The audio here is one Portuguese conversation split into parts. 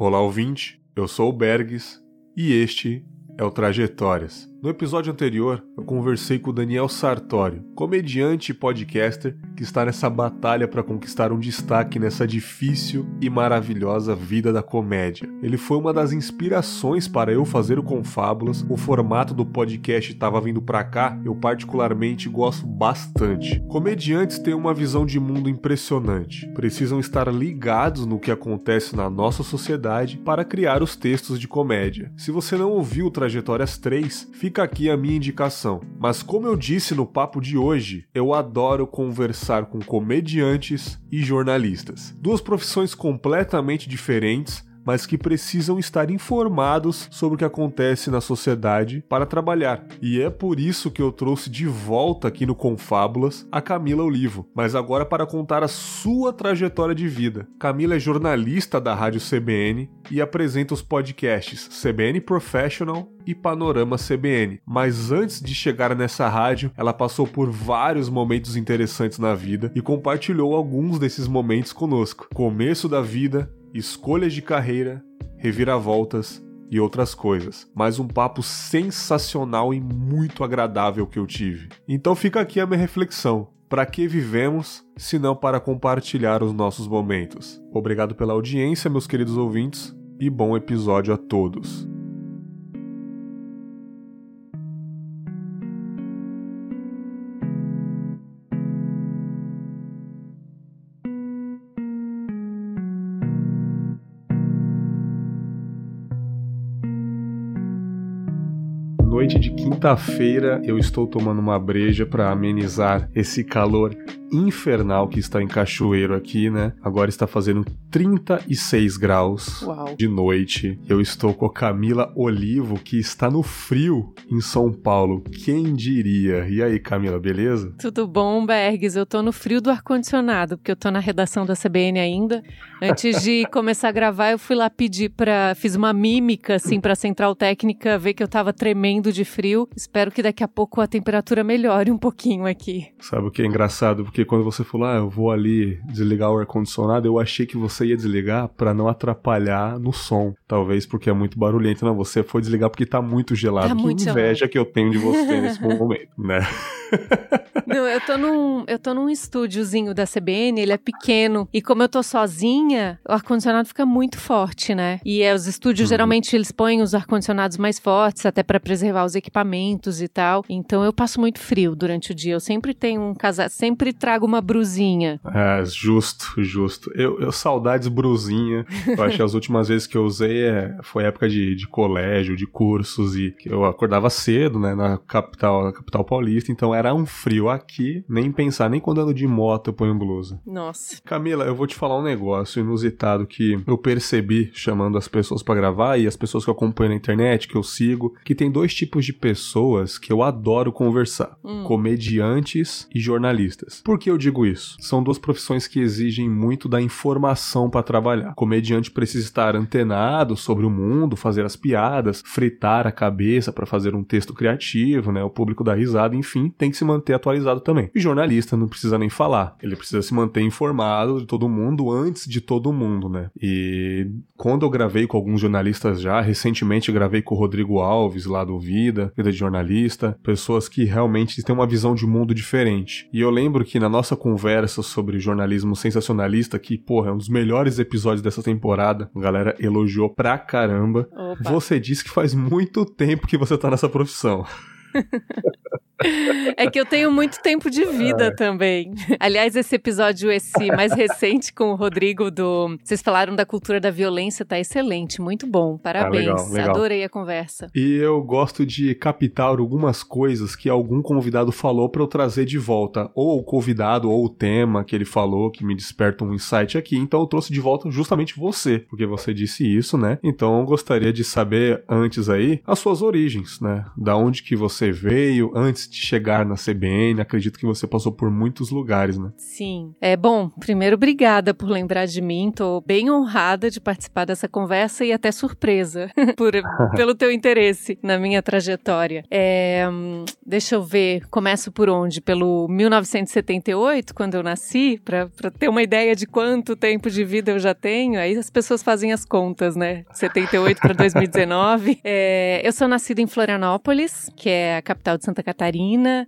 Olá, ouvinte. Eu sou o Bergs e este é o Trajetórias. No episódio anterior, eu conversei com o Daniel Sartório, comediante e podcaster que está nessa batalha para conquistar um destaque nessa difícil e maravilhosa vida da comédia. Ele foi uma das inspirações para eu fazer o Confábulas. O formato do podcast estava vindo para cá, eu particularmente gosto bastante. Comediantes têm uma visão de mundo impressionante. Precisam estar ligados no que acontece na nossa sociedade para criar os textos de comédia. Se você não ouviu Trajetórias 3, fica fica aqui a minha indicação. Mas como eu disse no papo de hoje, eu adoro conversar com comediantes e jornalistas. Duas profissões completamente diferentes, mas que precisam estar informados sobre o que acontece na sociedade para trabalhar. E é por isso que eu trouxe de volta aqui no Confábulas a Camila Olivo, mas agora para contar a sua trajetória de vida. Camila é jornalista da Rádio CBN e apresenta os podcasts CBN Professional e Panorama CBN. Mas antes de chegar nessa rádio, ela passou por vários momentos interessantes na vida e compartilhou alguns desses momentos conosco. Começo da vida, escolhas de carreira, reviravoltas e outras coisas. Mas um papo sensacional e muito agradável que eu tive. Então fica aqui a minha reflexão. Para que vivemos, se não para compartilhar os nossos momentos? Obrigado pela audiência, meus queridos ouvintes, e bom episódio a todos. Noite de quinta-feira eu estou tomando uma breja para amenizar esse calor infernal que está em Cachoeiro aqui, né? Agora está fazendo 36 graus Uau. de noite. Eu estou com a Camila Olivo, que está no frio em São Paulo. Quem diria? E aí, Camila, beleza? Tudo bom, Bergs? Eu tô no frio do ar-condicionado, porque eu tô na redação da CBN ainda. Antes de começar a gravar, eu fui lá pedir para fiz uma mímica assim para central técnica ver que eu tava tremendo de frio. Espero que daqui a pouco a temperatura melhore um pouquinho aqui. Sabe o que é engraçado? Porque quando você falou, ah, eu vou ali desligar o ar-condicionado, eu achei que você ia desligar para não atrapalhar no som. Talvez porque é muito barulhento. Não, você foi desligar porque tá muito gelado. Tá que muito inveja gelado. que eu tenho de você nesse momento, né? Não, eu tô num, eu tô num estúdiozinho da CBN, ele é pequeno. E como eu tô sozinha, o ar-condicionado fica muito forte, né? E é, os estúdios, Uhum. geralmente, eles põem os ar-condicionados mais fortes, até para preservar os equipamentos e tal. Então eu passo muito frio durante o dia. Eu sempre tenho um casaco, sempre trago uma brusinha. É, justo, justo. Eu, eu saudades brusinha. Eu acho que as últimas vezes que eu usei é, foi época de, de colégio, de cursos e eu acordava cedo, né, na capital, na capital paulista, então era um frio aqui, nem pensar, nem quando ando de moto eu ponho blusa. Nossa. Camila, eu vou te falar um negócio inusitado que eu percebi chamando as pessoas pra gravar e as pessoas que eu acompanho na internet, que eu sigo, que tem dois tipos de pessoas que eu adoro conversar: Hum. comediantes e jornalistas. Por que eu digo isso? São duas profissões que exigem muito da informação pra trabalhar. O comediante precisa estar antenado sobre o mundo, fazer as piadas, fritar a cabeça pra fazer um texto criativo, né? O público dá risada, enfim, tem que se manter atualizado também. E jornalista não precisa nem falar. Ele precisa se manter informado de todo mundo antes de todo mundo, né? E quando eu gravei com alguns jornalistas já, recentemente gravei com o Rodrigo Alves lá do Vida, Vida de Jornalista, pessoas que realmente têm uma visão de mundo diferente. E eu lembro que na nossa conversa sobre jornalismo sensacionalista, que, porra, é um dos melhores episódios dessa temporada, a galera elogiou pra caramba. Opa. Você disse que faz muito tempo que você tá nessa profissão. É que eu tenho muito tempo de vida também. Aliás, esse episódio, esse mais recente com o Rodrigo do. Vocês falaram da cultura da violência, tá excelente, muito bom. Parabéns. Ah, legal, legal. Adorei a conversa. E eu gosto de captar algumas coisas que algum convidado falou pra eu trazer de volta, ou o convidado ou o tema que ele falou que me desperta um insight aqui. Então eu trouxe de volta justamente você, porque você disse isso, né? Então eu gostaria de saber antes aí as suas origens, né? Da onde que você veio antes antes de chegar na CBN. Acredito que você passou por muitos lugares, né? Sim. É bom, primeiro, obrigada por lembrar de mim. Tô bem honrada de participar dessa conversa e até surpresa por, pelo teu interesse na minha trajetória. É, deixa eu ver, começo por onde? Pelo 1978, quando eu nasci, para ter uma ideia de quanto tempo de vida eu já tenho. Aí as pessoas fazem as contas, né? 78 para 2019. É, eu sou nascida em Florianópolis, que é a capital de Santa Catarina.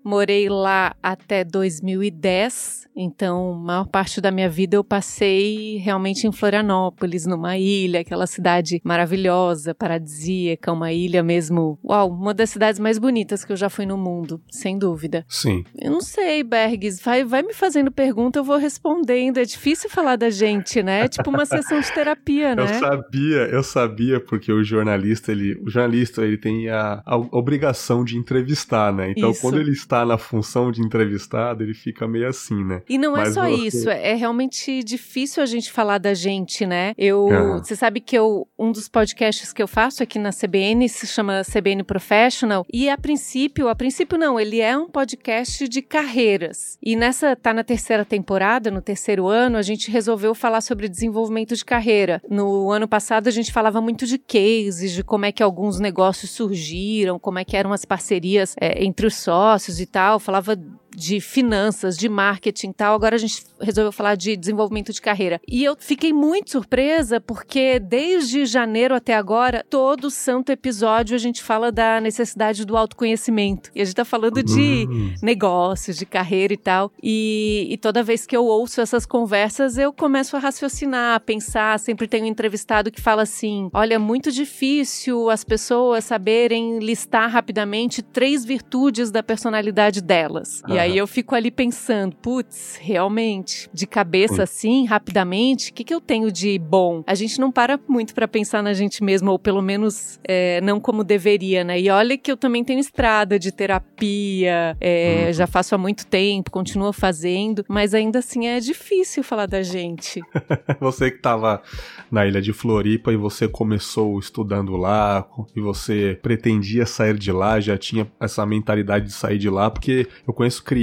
Morei lá até 2010. Então, a maior parte da minha vida eu passei realmente em Florianópolis, numa ilha, aquela cidade maravilhosa, paradisíaca, uma ilha mesmo. Uau, uma das cidades mais bonitas que eu já fui no mundo, sem dúvida. Sim. Eu não sei, Bergs, vai, vai me fazendo pergunta, eu vou respondendo. É difícil falar da gente, né? É tipo uma sessão de terapia, né? Eu sabia, eu sabia, porque o jornalista, ele, o jornalista, ele tem a, a obrigação de entrevistar, né? Então, isso. quando ele está na função de entrevistado, ele fica meio assim, né? E não é Mas é só você... isso, é realmente difícil a gente falar da gente, né? Eu, uhum. você sabe que eu, um dos podcasts que eu faço aqui na CBN se chama CBN Professional, e a princípio, a princípio não, ele é um podcast de carreiras. E nessa, tá na terceira temporada, no terceiro ano, a gente resolveu falar sobre desenvolvimento de carreira. No ano passado, a gente falava muito de cases, de como é que alguns negócios surgiram, como é que eram as parcerias é, entre os sócios e tal. Falava de finanças, de marketing e tal. Agora a gente resolveu falar de desenvolvimento de carreira. E eu fiquei muito surpresa porque desde janeiro até agora, todo santo episódio a gente fala da necessidade do autoconhecimento. E a gente tá falando de uhum. negócios, de carreira e tal. E, e, toda vez que eu ouço essas conversas, eu começo a raciocinar, a pensar. Sempre tem um entrevistado que fala assim: olha, é muito difícil as pessoas saberem listar rapidamente três virtudes da personalidade delas. E aí eu fico ali pensando, putz, realmente, de cabeça assim, rapidamente, o que, que eu tenho de bom? A gente não para muito para pensar na gente mesmo, ou pelo menos é, não como deveria, né? E olha que eu também tenho estrada de terapia, é, uhum. já faço há muito tempo, continuo fazendo, mas ainda assim é difícil falar da gente. você que estava na ilha de Floripa e você começou estudando lá, e você pretendia sair de lá, já tinha essa mentalidade de sair de lá, porque eu conheço crianças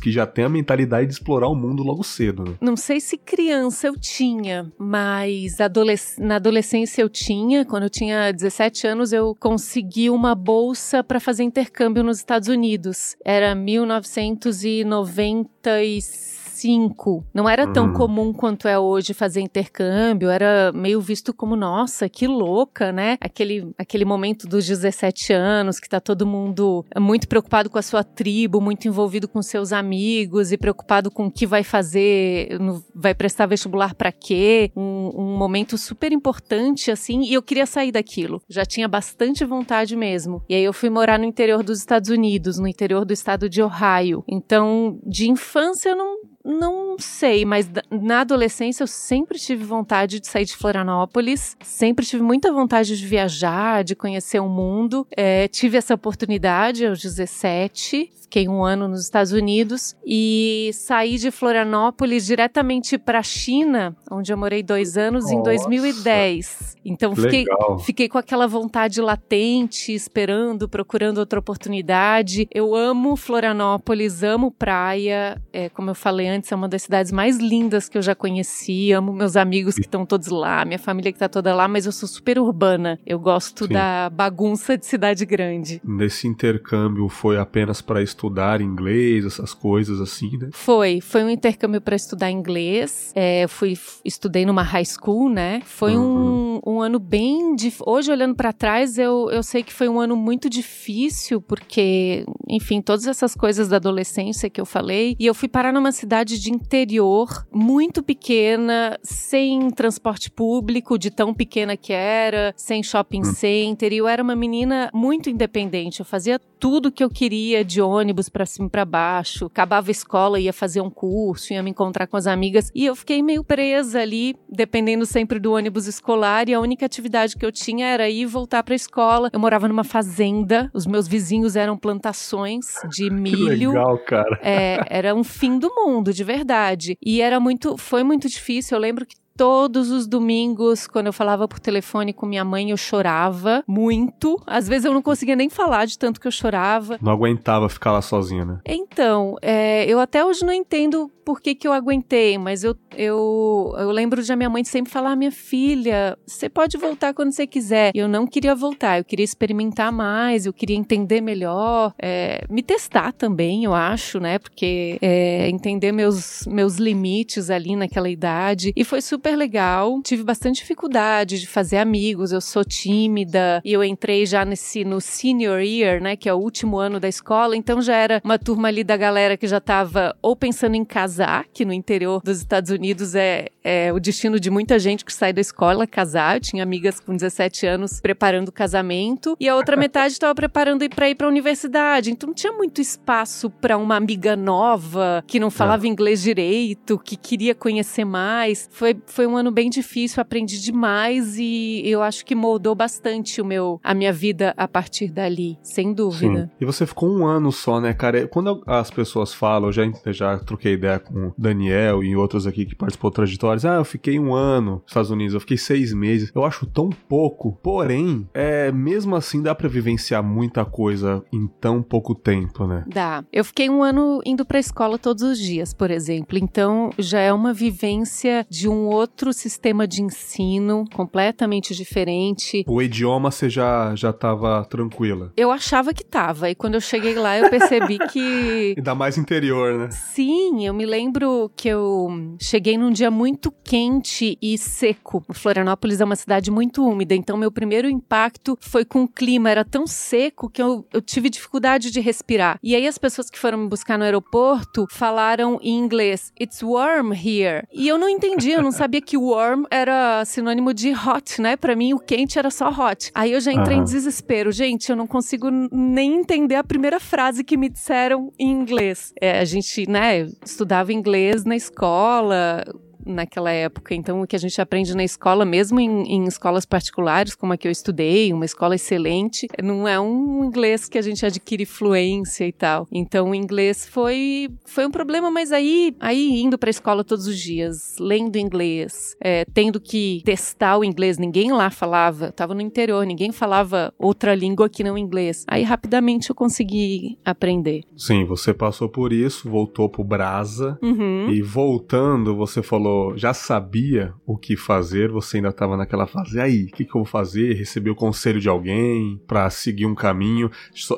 que já têm a mentalidade de explorar o mundo logo cedo, né? Não sei se criança eu tinha, mas adolesc na adolescência eu tinha. Quando eu tinha 17 anos, eu consegui uma bolsa para fazer intercâmbio nos Estados Unidos. Era 1996 2005, não era tão uhum. comum quanto é hoje fazer intercâmbio, era meio visto como, nossa, que louca, né? Aquele, aquele momento dos 17 anos, que tá todo mundo muito preocupado com a sua tribo, muito envolvido com seus amigos e preocupado com o que vai fazer, vai prestar vestibular para quê? Um, um momento super importante, assim, e eu queria sair daquilo. Já tinha bastante vontade mesmo. E aí eu fui morar no interior dos Estados Unidos, no interior do estado de Ohio. Então, de infância eu não não sei, mas na adolescência eu sempre tive vontade de sair de Florianópolis, sempre tive muita vontade de viajar, de conhecer o mundo. É, tive essa oportunidade aos 17, fiquei um ano nos Estados Unidos e saí de Florianópolis diretamente para a China, onde eu morei dois anos, Nossa. em 2010. Então fiquei, fiquei com aquela vontade latente, esperando, procurando outra oportunidade. Eu amo Florianópolis, amo praia. É, como eu falei antes, é uma das cidades mais lindas que eu já conheci. Amo meus amigos que estão todos lá, minha família que está toda lá, mas eu sou super urbana. Eu gosto Sim. da bagunça de cidade grande. Nesse intercâmbio foi apenas para estudar estudar inglês, essas coisas assim, né? Foi, foi um intercâmbio para estudar inglês. É, fui estudei numa high school, né? Foi uhum. um, um ano bem dif... hoje olhando para trás eu, eu sei que foi um ano muito difícil porque, enfim, todas essas coisas da adolescência que eu falei e eu fui parar numa cidade de interior muito pequena, sem transporte público, de tão pequena que era, sem shopping uhum. center. E eu era uma menina muito independente. Eu fazia tudo que eu queria de ônibus para cima e para baixo, acabava a escola, ia fazer um curso, ia me encontrar com as amigas e eu fiquei meio presa ali, dependendo sempre do ônibus escolar e a única atividade que eu tinha era ir voltar para a escola. Eu morava numa fazenda, os meus vizinhos eram plantações de milho. Que legal, cara. É, era um fim do mundo, de verdade. E era muito, foi muito difícil. Eu lembro que todos os domingos, quando eu falava por telefone com minha mãe, eu chorava muito. Às vezes eu não conseguia nem falar de tanto que eu chorava. Não aguentava ficar lá sozinha, né? Então, é, eu até hoje não entendo por que, que eu aguentei, mas eu, eu, eu lembro de a minha mãe sempre falar: minha filha, você pode voltar quando você quiser. E eu não queria voltar, eu queria experimentar mais, eu queria entender melhor, é, me testar também, eu acho, né? Porque é, entender meus, meus limites ali naquela idade. E foi super legal. Tive bastante dificuldade de fazer amigos, eu sou tímida e eu entrei já nesse no senior year, né? Que é o último ano da escola, então já era uma turma ali da galera que já tava ou pensando em casar que no interior dos Estados Unidos é, é o destino de muita gente que sai da escola casar. Eu tinha amigas com 17 anos preparando o casamento e a outra metade estava preparando para ir para a universidade. Então não tinha muito espaço para uma amiga nova que não falava é. inglês direito, que queria conhecer mais. Foi, foi um ano bem difícil, aprendi demais e eu acho que moldou bastante o meu a minha vida a partir dali, sem dúvida. Sim. E você ficou um ano só, né, cara? Quando as pessoas falam, eu já, já troquei ideia com o Daniel e outros aqui que participou de trajetórias. Ah, eu fiquei um ano nos Estados Unidos, eu fiquei seis meses. Eu acho tão pouco. Porém, é, mesmo assim dá para vivenciar muita coisa em tão pouco tempo, né? Dá. Eu fiquei um ano indo pra escola todos os dias, por exemplo. Então já é uma vivência de um outro sistema de ensino completamente diferente. O idioma você já, já tava tranquila? Eu achava que tava. E quando eu cheguei lá, eu percebi que. Ainda mais interior, né? Sim, eu me lembro que eu cheguei num dia muito quente e seco. Florianópolis é uma cidade muito úmida, então meu primeiro impacto foi com o clima. Era tão seco que eu, eu tive dificuldade de respirar. E aí as pessoas que foram me buscar no aeroporto falaram em inglês: It's warm here. E eu não entendi, eu não sabia que warm era sinônimo de hot, né? Para mim o quente era só hot. Aí eu já entrei uhum. em desespero. Gente, eu não consigo nem entender a primeira frase que me disseram em inglês. É, a gente, né, estudava inglês na escola, naquela época. Então, o que a gente aprende na escola, mesmo em, em, escolas particulares, como a que eu estudei, uma escola excelente, não é um inglês que a gente adquire fluência e tal. Então, o inglês foi, foi um problema, mas aí, aí indo para a escola todos os dias, lendo inglês, é, tendo que testar o inglês, ninguém lá falava, tava no interior, ninguém falava outra língua que não inglês. Aí, rapidamente, eu consegui aprender. Sim, você passou por isso, voltou pro Brasa, uhum. e voltando, você falou já sabia o que fazer, você ainda estava naquela fase, aí, o que, que, eu vou fazer? Recebeu o conselho de alguém para seguir um caminho?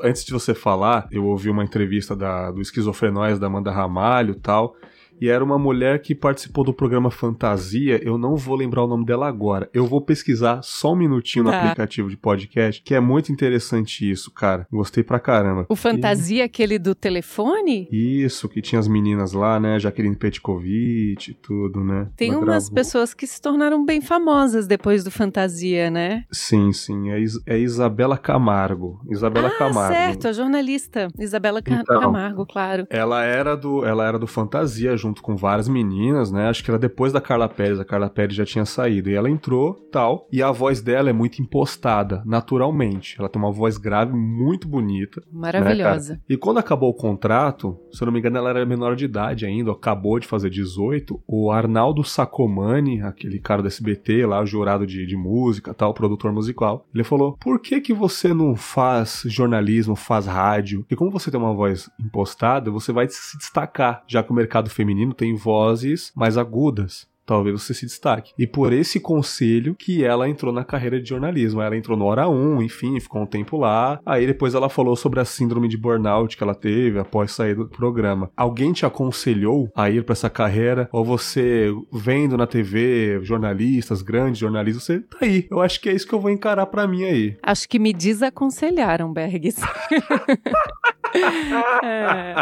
Antes de você falar, eu ouvi uma entrevista da, do Esquizofrenóis da Amanda Ramalho tal, e era uma mulher que participou do programa Fantasia. Eu não vou lembrar o nome dela agora. Eu vou pesquisar só um minutinho no tá. aplicativo de podcast, que é muito interessante isso, cara. Gostei pra caramba. O Fantasia, e... aquele do telefone? Isso, que tinha as meninas lá, né? Jaqueline Petkovic e tudo, né? Tem Ela umas gravou. pessoas que se tornaram bem famosas depois do Fantasia, né? Sim, sim. É, Is é Isabela Camargo. Isabela ah, Camargo. certo, a jornalista. Isabela Ca então, Camargo, claro. Ela era do, ela era do Fantasia junto junto com várias meninas, né? Acho que era depois da Carla Pérez, a Carla Pérez já tinha saído. E ela entrou, tal, e a voz dela é muito impostada, naturalmente. Ela tem uma voz grave muito bonita. Né, Maravilhosa. Né, e quando acabou o contrato, se eu não me engano, ela era menor de idade ainda, acabou de fazer 18. O Arnaldo Sacomani, aquele cara do SBT lá, jurado de, de música, tal, produtor musical, ele falou: por que que você não faz jornalismo, faz rádio? Porque como você tem uma voz impostada, você vai se destacar, já que o mercado feminino feminino tem vozes mais agudas talvez você se destaque. E por esse conselho que ela entrou na carreira de jornalismo. Ela entrou no Hora 1, enfim, ficou um tempo lá. Aí depois ela falou sobre a síndrome de burnout que ela teve após sair do programa. Alguém te aconselhou a ir para essa carreira? Ou você vendo na TV jornalistas, grandes jornalistas, você tá aí. Eu acho que é isso que eu vou encarar para mim aí. Acho que me desaconselharam, Bergs. é.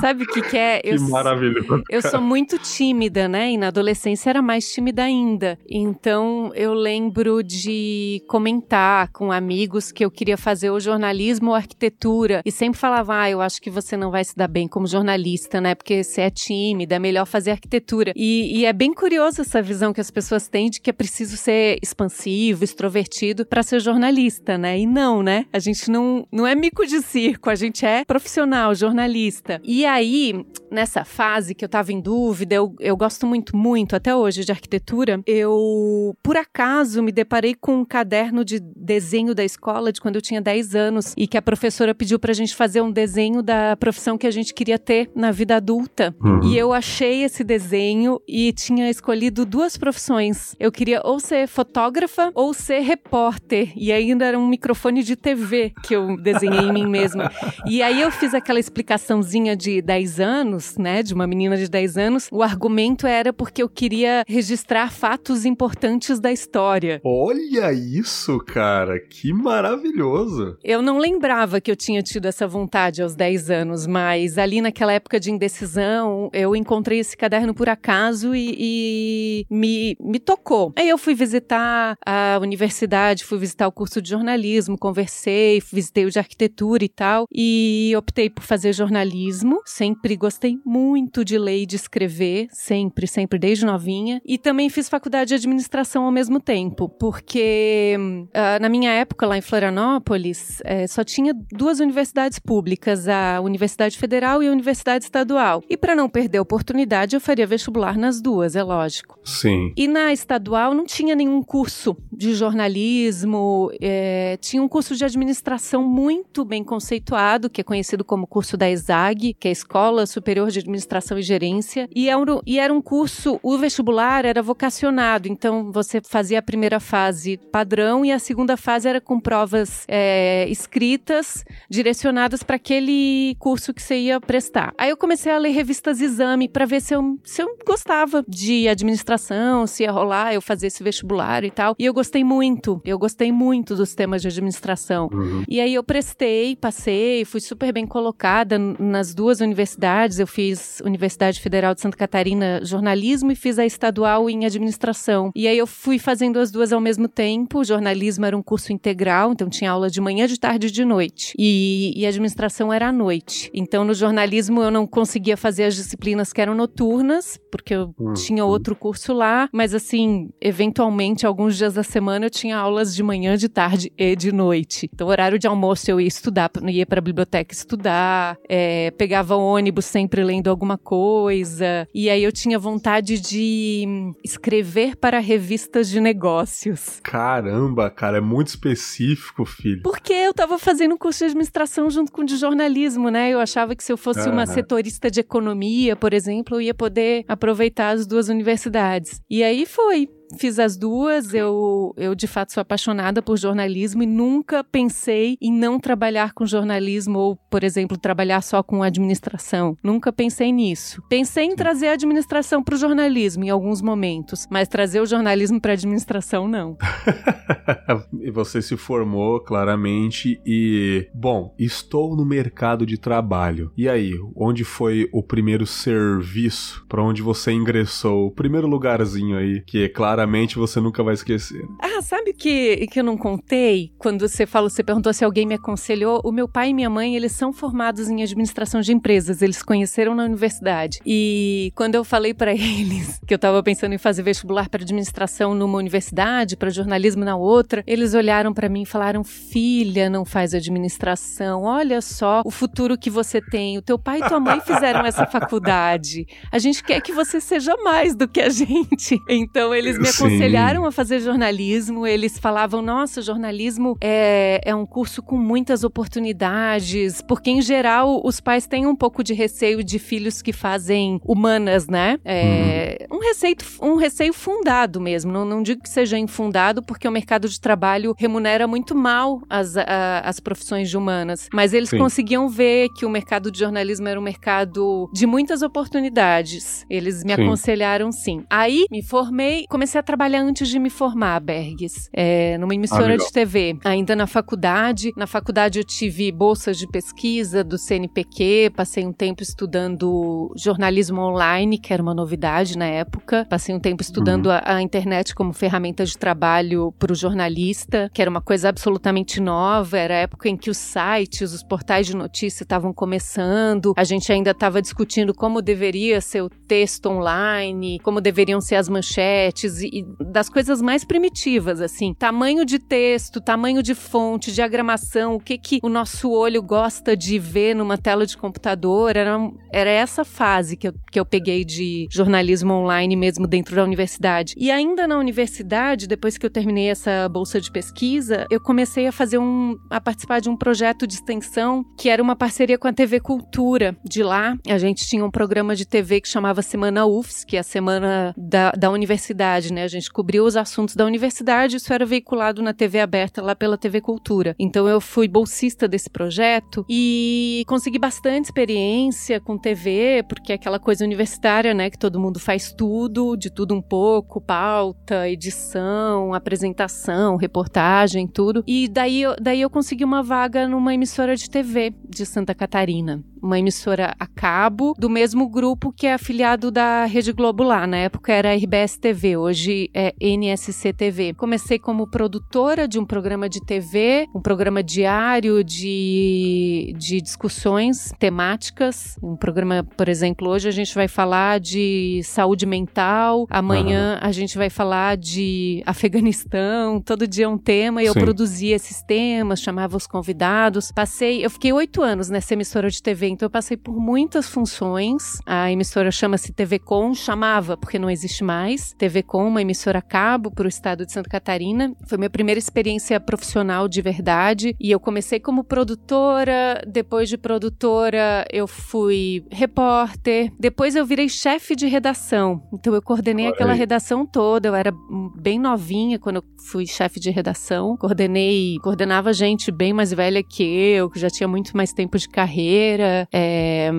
Sabe o que, que é? Eu, que maravilhoso. Eu sou muito tímida, né? E na adolescência era mais tímida ainda. Então eu lembro de comentar com amigos que eu queria fazer o jornalismo ou arquitetura. E sempre falava, ah, eu acho que você não vai se dar bem como jornalista, né? Porque você é tímida, é melhor fazer arquitetura. E, e é bem curioso essa visão que as pessoas têm de que é preciso ser expansivo, extrovertido para ser jornalista, né? E não, né? A gente não, não é mico de circo, a gente é é profissional, jornalista. E aí, nessa fase que eu tava em dúvida, eu, eu gosto muito, muito, até hoje, de arquitetura, eu, por acaso, me deparei com um caderno de desenho da escola de quando eu tinha 10 anos e que a professora pediu pra gente fazer um desenho da profissão que a gente queria ter na vida adulta. Uhum. E eu achei esse desenho e tinha escolhido duas profissões. Eu queria ou ser fotógrafa ou ser repórter. E ainda era um microfone de TV que eu desenhei em mim mesma. E aí eu fiz aquela explicaçãozinha de 10 anos, né, de uma menina de 10 anos. O argumento era porque eu queria registrar fatos importantes da história. Olha isso, cara, que maravilhoso. Eu não lembrava que eu tinha tido essa vontade aos 10 anos, mas ali naquela época de indecisão, eu encontrei esse caderno por acaso e, e me, me tocou. Aí eu fui visitar a universidade, fui visitar o curso de jornalismo, conversei, visitei o de arquitetura e tal, e optei por fazer jornalismo. Sempre gostei muito de ler e de escrever, sempre, sempre, desde novinha. E também fiz faculdade de administração ao mesmo tempo, porque uh, na minha época, lá em Florianópolis, é, só tinha duas universidades públicas, a Universidade Federal e a Universidade Estadual. E para não perder a oportunidade, eu faria vestibular nas duas, é lógico. Sim. E na estadual não tinha nenhum curso de jornalismo, é, tinha um curso de administração muito bem conceituado, que é conhecido como curso da ESAG, que é a Escola Superior de Administração e Gerência, e era, é e era um curso, o vestibular era vocacionado, então você fazia a primeira fase padrão e a segunda fase era com provas é, escritas, direcionadas para aquele curso que você ia prestar. Aí eu comecei a ler revistas exame para ver se eu, se eu gostava de administração, se ia rolar eu fazer esse vestibular e tal. E eu gostei muito, eu gostei muito dos temas de administração. Uhum. E aí eu prestei, passei, fui super bem colocada nas duas universidades. Eu fiz Universidade Federal de Santa Catarina jornalismo e fiz a estadual em administração. E aí eu fui fazendo as duas ao mesmo tempo. O jornalismo era um curso integral, então tinha aula de manhã, de tarde e de noite. E, e administração era à noite. Então no jornalismo eu não conseguia fazer as disciplinas que eram noturnas, porque eu uhum. tinha outro curso lá, mas assim, eventualmente alguns dias da semana eu tinha aulas de manhã, de tarde e de noite. Então horário de almoço eu ia estudar, ia para a biblioteca estudar, é, pegava ônibus sempre lendo alguma coisa. E aí eu tinha vontade de escrever para revistas de negócios. Caramba, cara, é muito específico, filho. Porque eu tava fazendo um curso de administração junto com o de jornalismo, né? Eu achava que se eu fosse uhum. uma setorista de economia, por exemplo, eu ia poder aproveitar as duas universidades. E aí foi fiz as duas. Eu, eu de fato sou apaixonada por jornalismo e nunca pensei em não trabalhar com jornalismo ou, por exemplo, trabalhar só com administração. Nunca pensei nisso. Pensei em trazer a administração para o jornalismo em alguns momentos, mas trazer o jornalismo para a administração não. e você se formou claramente e, bom, estou no mercado de trabalho. E aí, onde foi o primeiro serviço para onde você ingressou? O primeiro lugarzinho aí que é claro claramente você nunca vai esquecer. Ah, sabe que, que eu não contei? Quando você falou, você perguntou se alguém me aconselhou. O meu pai e minha mãe, eles são formados em administração de empresas. Eles conheceram na universidade. E quando eu falei para eles que eu tava pensando em fazer vestibular para administração numa universidade, para jornalismo na outra, eles olharam para mim e falaram: "Filha, não faz administração. Olha só o futuro que você tem. O teu pai e tua mãe fizeram essa faculdade. A gente quer que você seja mais do que a gente." Então eles me aconselharam a fazer jornalismo. Eles falavam: nossa, jornalismo é, é um curso com muitas oportunidades, porque em geral os pais têm um pouco de receio de filhos que fazem humanas, né? É, uhum. um, receio, um receio fundado mesmo. Não, não digo que seja infundado, porque o mercado de trabalho remunera muito mal as, a, as profissões de humanas. Mas eles Sim. conseguiam ver que o mercado de jornalismo era um mercado de muitas oportunidades. Eles me sim. aconselharam sim. Aí me formei, comecei a a trabalhar antes de me formar, Bergs, é, numa emissora ah, de TV, ainda na faculdade. Na faculdade eu tive bolsas de pesquisa do CNPq, passei um tempo estudando jornalismo online, que era uma novidade na época. Passei um tempo estudando uhum. a, a, internet como ferramenta de trabalho para o jornalista, que era uma coisa absolutamente nova. Era a época em que os sites, os portais de notícia estavam começando. A gente ainda estava discutindo como deveria ser o texto online, como deveriam ser as manchetes e das coisas mais primitivas, assim. Tamanho de texto, tamanho de fonte, diagramação, o que que o nosso olho gosta de ver numa tela de computador. Era, era essa fase que eu, que eu peguei de jornalismo online mesmo dentro da universidade. E ainda na universidade, depois que eu terminei essa bolsa de pesquisa, eu comecei a fazer um. a participar de um projeto de extensão que era uma parceria com a TV Cultura de lá. A gente tinha um programa de TV que chamava Semana UFS, que é a semana da, da universidade, né? A gente cobriu os assuntos da universidade, isso era veiculado na TV aberta lá pela TV Cultura. Então eu fui bolsista desse projeto e consegui bastante experiência com TV, porque é aquela coisa universitária, né? Que todo mundo faz tudo, de tudo um pouco, pauta, edição, apresentação, reportagem, tudo. E daí, daí eu consegui uma vaga numa emissora de TV de Santa Catarina uma emissora a cabo do mesmo grupo que é afiliado da Rede Globo lá. Na época era RBS TV, hoje é NSC TV. Comecei como produtora de um programa de TV, um programa diário de, de discussões temáticas. Um programa, por exemplo, hoje a gente vai falar de saúde mental, amanhã uhum. a gente vai falar de Afeganistão, todo dia um tema e eu produzia esses temas, chamava os convidados. Passei, eu fiquei oito anos nessa emissora de TV então eu passei por muitas funções. A emissora chama-se TV Com, chamava, porque não existe mais. TV Com, uma emissora a cabo para o estado de Santa Catarina. Foi minha primeira experiência profissional de verdade. E eu comecei como produtora, depois de produtora eu fui repórter, depois eu virei chefe de redação. Então eu coordenei Olha aquela aí. redação toda. Eu era bem novinha quando eu fui chefe de redação. Coordenei, coordenava gente bem mais velha que eu, que já tinha muito mais tempo de carreira. É,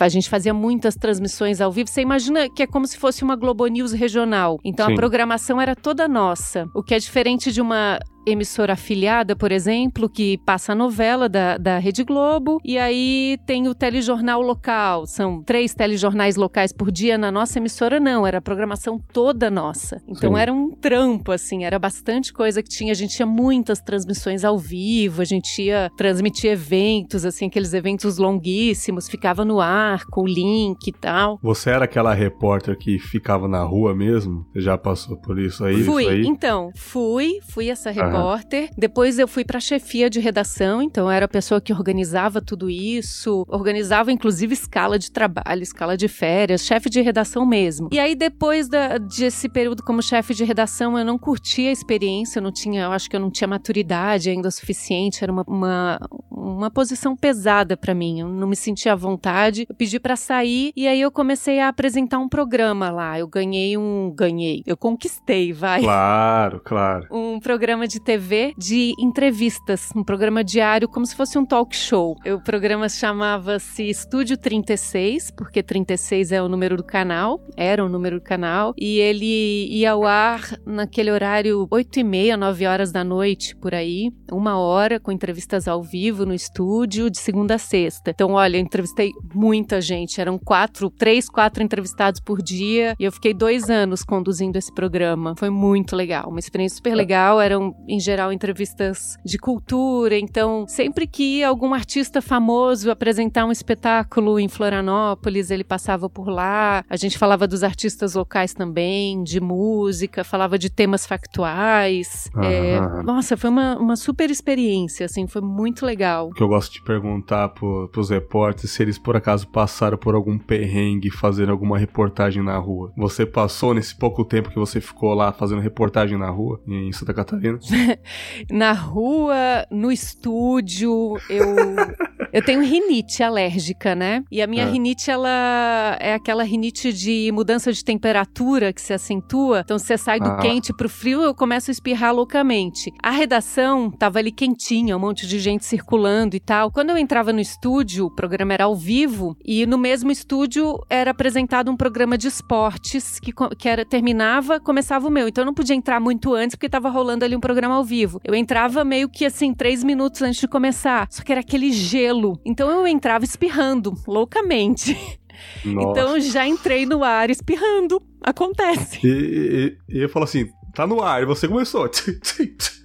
a gente fazia muitas transmissões ao vivo. Você imagina que é como se fosse uma Globo News regional. Então programação era toda nossa. O que é diferente de uma emissora afiliada, por exemplo, que passa a novela da, da Rede Globo, e aí tem o telejornal local. São três telejornais locais por dia. Na nossa emissora, não, era a programação toda nossa. Então Sim. era um trampo, assim, era bastante coisa que tinha. A gente tinha muitas transmissões ao vivo, a gente ia transmitir eventos, assim, aqueles eventos longuíssimos, ficava no ar com o link e tal. Você era aquela repórter que ficava na rua mesmo? Você já passou por isso aí? Fui, isso aí? então, fui, fui essa repórter repórter. Depois eu fui para chefia de redação, então eu era a pessoa que organizava tudo isso, organizava inclusive escala de trabalho, escala de férias, chefe de redação mesmo. E aí depois da, desse período como chefe de redação, eu não curtia a experiência, eu não tinha, eu acho que eu não tinha maturidade ainda suficiente, era uma, uma, uma posição pesada para mim, eu não me sentia à vontade. Eu pedi para sair e aí eu comecei a apresentar um programa lá. Eu ganhei um, ganhei, eu conquistei, vai. Claro, claro. Um programa de TV de entrevistas, um programa diário como se fosse um talk show. O programa chamava-se Estúdio 36, porque 36 é o número do canal, era o número do canal, e ele ia ao ar naquele horário 8 e meia, 9 horas da noite, por aí, uma hora com entrevistas ao vivo no estúdio, de segunda a sexta. Então, olha, eu entrevistei muita gente, eram quatro, três, quatro entrevistados por dia, e eu fiquei dois anos conduzindo esse programa. Foi muito legal, uma experiência super legal, eram em geral, entrevistas de cultura. Então, sempre que algum artista famoso apresentar um espetáculo em Florianópolis, ele passava por lá. A gente falava dos artistas locais também, de música, falava de temas factuais. É, nossa, foi uma, uma super experiência, assim, foi muito legal. O que eu gosto de perguntar pro, pros repórteres se eles por acaso passaram por algum perrengue fazendo alguma reportagem na rua. Você passou nesse pouco tempo que você ficou lá fazendo reportagem na rua, em Santa Catarina? na rua, no estúdio, eu eu tenho rinite alérgica, né? E a minha é. rinite ela é aquela rinite de mudança de temperatura que se acentua. Então você sai do ah. quente pro frio, eu começo a espirrar loucamente. A redação tava ali quentinha, um monte de gente circulando e tal. Quando eu entrava no estúdio, o programa era ao vivo e no mesmo estúdio era apresentado um programa de esportes que, que era terminava, começava o meu. Então eu não podia entrar muito antes porque tava rolando ali um programa ao vivo. Eu entrava meio que assim, três minutos antes de começar. Só que era aquele gelo. Então eu entrava espirrando, loucamente. Nossa. Então já entrei no ar espirrando. Acontece. E, e, e eu falo assim, tá no ar, e você começou.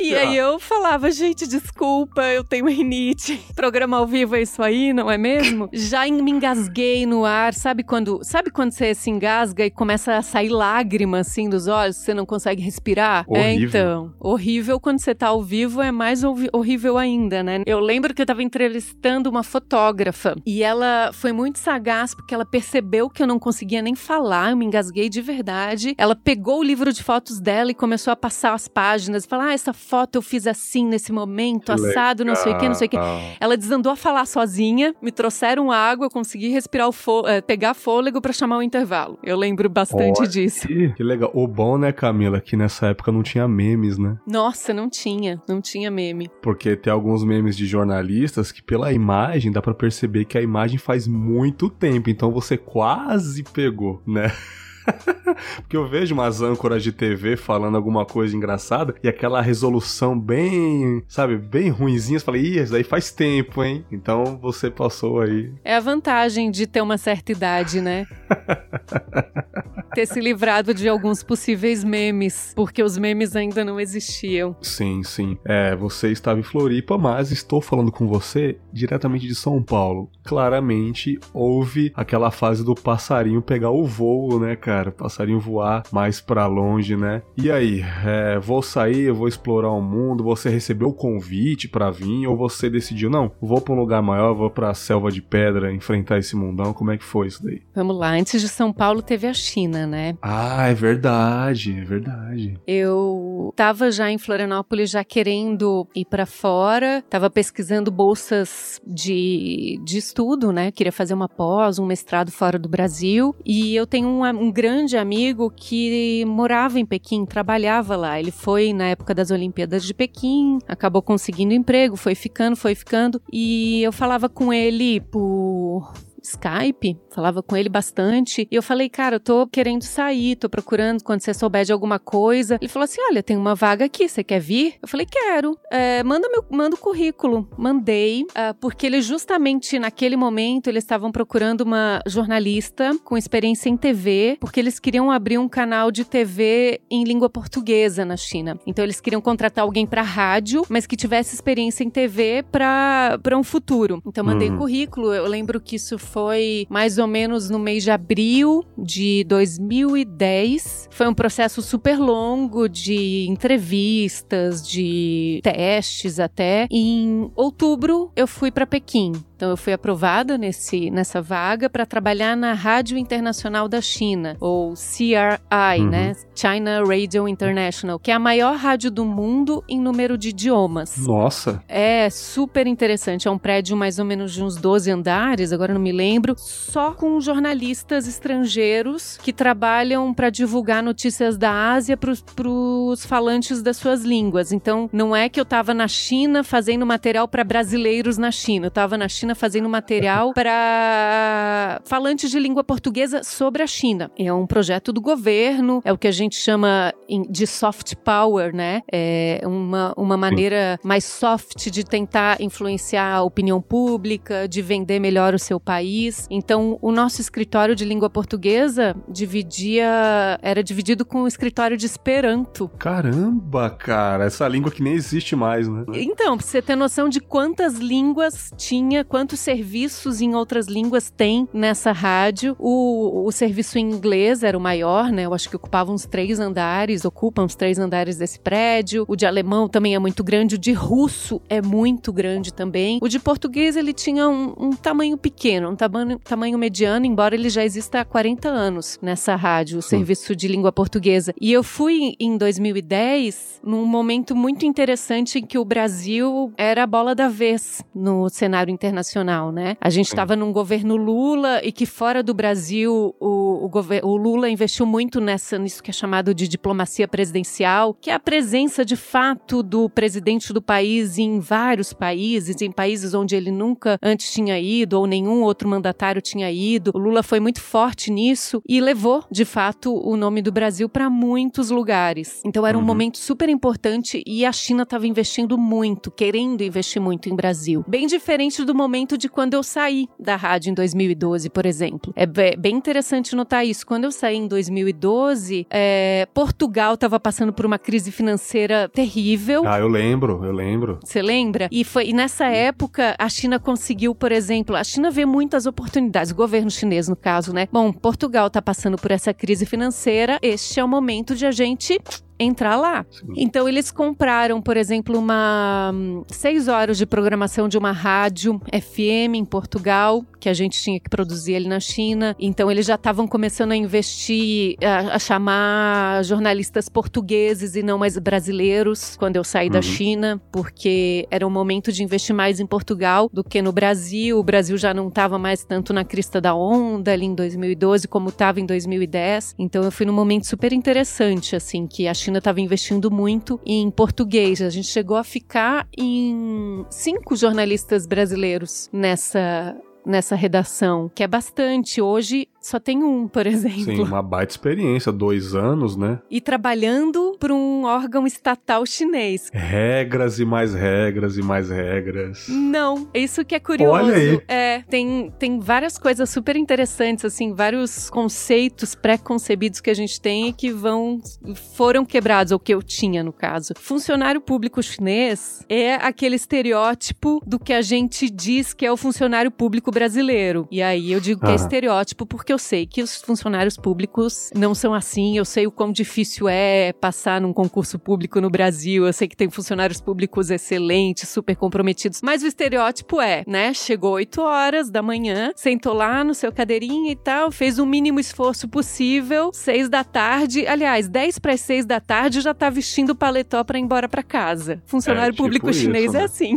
E aí eu falava, gente, desculpa, eu tenho rinite. Programa ao vivo é isso aí, não é mesmo? Já me engasguei no ar, sabe quando, sabe quando você se engasga e começa a sair lágrima assim dos olhos, você não consegue respirar? Horrível. É, então, horrível quando você tá ao vivo é mais horrível ainda, né? Eu lembro que eu tava entrevistando uma fotógrafa e ela foi muito sagaz porque ela percebeu que eu não conseguia nem falar, eu me engasguei de verdade. Ela pegou o livro de fotos dela e começou a passar as páginas e falar: "Ah, essa foto eu fiz assim nesse momento, assado, não sei o que, não sei o que". Ela desandou a falar sozinha, me trouxeram água, eu consegui respirar o fô- eh, pegar fôlego pra chamar o intervalo. Eu lembro bastante disso. Que, legal. O bom, né, Camila, que nessa época não tinha memes, né? Nossa, não tinha, não tinha meme. Porque tem alguns memes de jornalistas que pela imagem dá pra perceber que a imagem faz muito tempo, então você quase pegou, né? Porque eu vejo umas âncoras de TV falando alguma coisa engraçada e aquela resolução bem, sabe, bem ruinzinha. Você fala, ih, isso daí faz tempo, hein? Então você passou aí. É a vantagem de ter uma certa idade, né? ter se livrado de alguns possíveis memes, porque os memes ainda não existiam. Sim, sim. É, você estava em Floripa, mas estou falando com você diretamente de São Paulo. Claramente houve aquela fase do passarinho pegar o voo, né, cara? Passarinho voar mais pra longe, né? E aí, é, vou sair, vou explorar o mundo. Você recebeu o convite pra vir ou você decidiu, não, vou pra um lugar maior, vou pra selva de pedra enfrentar esse mundão? Como é que foi isso daí? Vamos lá, antes de São Paulo teve a China, né? Ah, é verdade, é verdade. Eu tava já em Florianópolis já querendo ir pra fora, tava pesquisando bolsas de, de estudo, né? Queria fazer uma pós, um mestrado fora do Brasil. E eu tenho um, um grande amigo que morava em Pequim, trabalhava lá. Ele foi na época das Olimpíadas de Pequim, acabou conseguindo emprego, foi ficando, foi ficando. E eu falava com ele por Skype, falava com ele bastante. E eu falei, cara, eu tô querendo sair, tô procurando quando você souber de alguma coisa. Ele falou assim: olha, tem uma vaga aqui, você quer vir? Eu falei, quero. É, manda, meu, manda o currículo. Mandei, ah, porque ele justamente naquele momento eles estavam procurando uma jornalista com experiência em TV, porque eles queriam abrir um canal de TV em língua portuguesa na China. Então eles queriam contratar alguém pra rádio, mas que tivesse experiência em TV pra pra um futuro. Então mandei Uhum. o currículo. Eu lembro que isso foi mais ou menos no mês de abril de 2010. Foi um processo super longo de entrevistas, de testes até. Em outubro eu fui para Pequim. Então eu fui aprovada nesse, nessa vaga para trabalhar na Rádio Internacional da China, ou CRI, Uhum. né? China Radio International, que é a maior rádio do mundo em número de idiomas. Nossa, É super interessante. É um prédio mais ou menos de uns 12 andares, agora não me lembro, só com jornalistas estrangeiros que trabalham para divulgar notícias da Ásia para os falantes das suas línguas. Então, não é que eu estava na China fazendo material para brasileiros na China. Eu estava na China fazendo material para falantes de língua portuguesa sobre a China. É um projeto do governo, é o que a gente chama de soft power, né? É uma, uma maneira mais soft de tentar influenciar a opinião pública, de vender melhor o seu país. Então, o nosso escritório de língua portuguesa dividia, era dividido com o escritório de Esperanto. caramba, cara, essa língua que nem existe mais, né? Então, pra você ter noção de quantas línguas tinha, quantos serviços em outras línguas tem nessa rádio. O, o serviço em inglês era o maior, né? Eu acho que ocupava uns três andares, ocupa uns três andares desse prédio. O de alemão também é muito grande, o de russo é muito grande também. O de português ele tinha um, um tamanho pequeno, tamanho, tamanho mediano, embora ele já exista há 40 anos nessa rádio, o serviço de língua portuguesa. E eu fui em 2010 num momento muito interessante em que o Brasil era a bola da vez no cenário internacional, né? A gente estava num governo Lula e que fora do Brasil o, o, o Lula investiu muito nessa nisso que é chamado de diplomacia presidencial, que é a presença de fato do presidente do país em vários países, em países onde ele nunca antes tinha ido ou nenhum outro mandatário tinha ido. O Lula foi muito forte nisso e levou, de fato, o nome do Brasil para muitos lugares. Então era um uhum. momento super importante e a China estava investindo muito, querendo investir muito em Brasil. Bem diferente do momento de quando eu saí da rádio em 2012, por exemplo. É bem interessante notar isso. Quando eu saí em 2012, é, Portugal estava passando por uma crise financeira terrível. Ah, eu lembro, eu lembro. Você lembra? E foi e nessa época a China conseguiu, por exemplo, a China vê muitas oportunidades, o governo chinês no caso, né? Bom, Portugal está passando por essa crise financeira, este é o momento de a gente entrar lá. Sim. Então eles compraram, por exemplo, uma seis horas de programação de uma rádio FM em Portugal que a gente tinha que produzir ali na China. Então eles já estavam começando a investir, a, a, chamar jornalistas portugueses e não mais brasileiros quando eu saí uhum. da China, porque era um momento de investir mais em Portugal do que no Brasil. O Brasil já não estava mais tanto na crista da onda ali em 2012 como estava em 2010. Então eu fui num momento super interessante, assim, que a China China estava investindo muito em português. A gente chegou a ficar em cinco jornalistas brasileiros nessa nessa redação, que é bastante. Hoje só tem um, por exemplo. Sim, uma baita experiência, dois anos, né? E trabalhando para um órgão estatal chinês. Regras e mais regras e mais regras. Não, isso que é curioso. Olha aí. É, tem, tem várias coisas super interessantes, assim, vários conceitos pré-concebidos que a gente tem e que vão, foram quebrados, ou que eu tinha, no caso. Funcionário público chinês é aquele estereótipo do que a gente diz que é o funcionário público brasileiro. E aí eu digo que é estereótipo porque eu sei que os funcionários públicos não são assim, eu sei o quão difícil é passar num concurso público no Brasil, eu sei que tem funcionários públicos excelentes, super comprometidos, mas o estereótipo é, né? Chegou 8 horas da manhã, sentou lá no seu cadeirinha e tal, fez o mínimo esforço possível, 6 da tarde, aliás, 10 para 6 da tarde já tá vestindo o paletó para ir embora para casa. Funcionário é, tipo público chinês é né? é assim.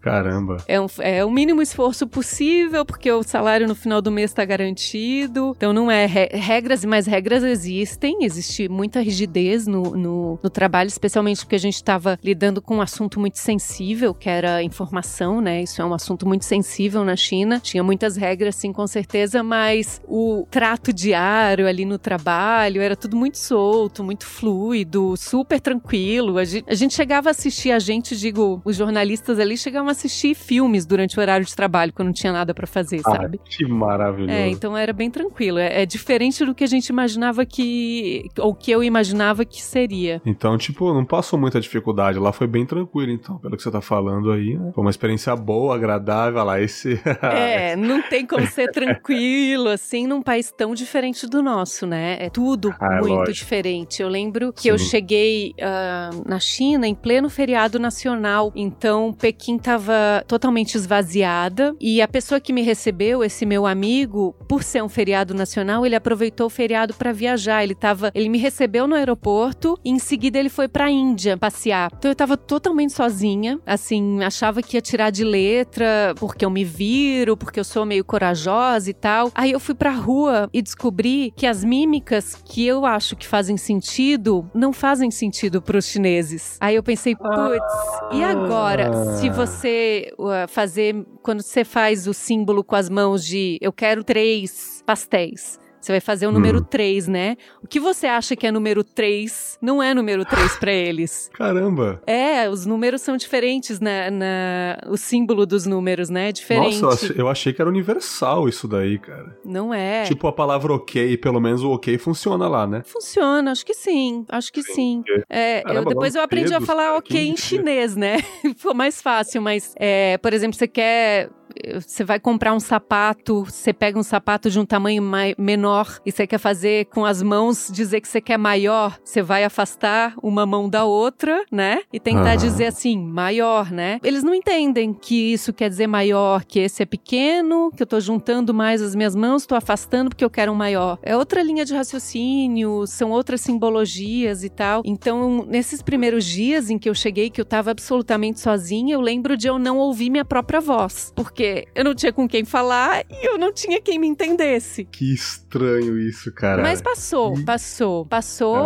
Caramba. É, um, é o mínimo esforço possível, porque o salário no final do mês está garantido. Então não é re regras, mas regras existem. Existe muita rigidez no, no, no trabalho, especialmente porque a gente estava lidando com um assunto muito sensível, que era informação, né? Isso é um assunto muito sensível na China. Tinha muitas regras, sim, com certeza, mas o trato diário ali no trabalho era tudo muito solto, muito fluido, super tranquilo. A gente, a gente chegava a assistir, a gente, digo, os jornalistas ali chegavam chegavam a assistir filmes durante o horário de trabalho, quando não tinha nada para fazer, ah, sabe? Que maravilhoso. É, então era bem tranquilo. É, é, diferente do que a gente imaginava que. ou que eu imaginava que seria. Então, tipo, não passou muita dificuldade. Lá foi bem tranquilo, então, pelo que você tá falando aí, né? Foi uma experiência boa, agradável. Lá, esse. é, não tem como ser tranquilo, assim, num país tão diferente do nosso, né? É tudo ah, é muito lógico. diferente. Eu lembro que Sim. eu cheguei uh, na China em pleno feriado nacional. Então, Pequim estava totalmente esvaziada e a pessoa que me recebeu, esse meu amigo, por ser um feriado nacional, ele aproveitou o feriado para viajar. Ele tava, ele me recebeu no aeroporto e em seguida ele foi para Índia passear. Então eu tava totalmente sozinha, assim, achava que ia tirar de letra porque eu me viro, porque eu sou meio corajosa e tal. Aí eu fui pra rua e descobri que as mímicas que eu acho que fazem sentido não fazem sentido para os chineses. Aí eu pensei, putz, e agora? Se você você uh, fazer, quando você faz o símbolo com as mãos de eu quero três pastéis. Você vai fazer o número hum. 3, né? O que você acha que é número 3 não é número 3 para eles. Caramba! É, os números são diferentes na, na, o símbolo dos números, né? É diferente. Nossa, eu achei que era universal isso daí, cara. Não é. Tipo a palavra ok, pelo menos o ok funciona lá, né? Funciona, acho que sim. Acho que sim. É, Caramba, eu, depois eu aprendi a falar ok em chinês, né? Foi mais fácil, mas, é, por exemplo, você quer você vai comprar um sapato, você pega um sapato de um tamanho menor e você quer fazer com as mãos dizer que você quer maior, você vai afastar uma mão da outra, né? E tentar uhum. dizer assim, maior, né? Eles não entendem que isso quer dizer maior, que esse é pequeno, que eu tô juntando mais as minhas mãos, tô afastando porque eu quero um maior. É outra linha de raciocínio, são outras simbologias e tal. Então, nesses primeiros dias em que eu cheguei, que eu tava absolutamente sozinha, eu lembro de eu não ouvir minha própria voz. Porque eu não tinha com quem falar e eu não tinha quem me entendesse. Que estranho isso, cara. Mas passou, passou. Passou,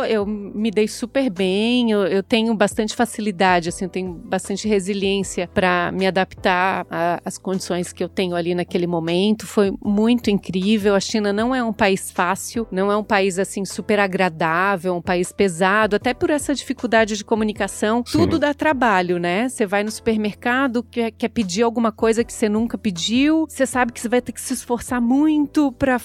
ah. eu me dei super bem, eu, eu, tenho bastante facilidade, assim, eu tenho bastante resiliência para me adaptar às condições que eu tenho ali naquele momento. Foi muito incrível. A China não é um país fácil, não é um país, assim, super agradável, um país pesado, até por essa dificuldade de comunicação. Sim. Tudo dá trabalho, né? Você vai no supermercado, quer, quer pedir alguma coisa que você nunca pediu, você sabe que você vai ter que se esforçar muito para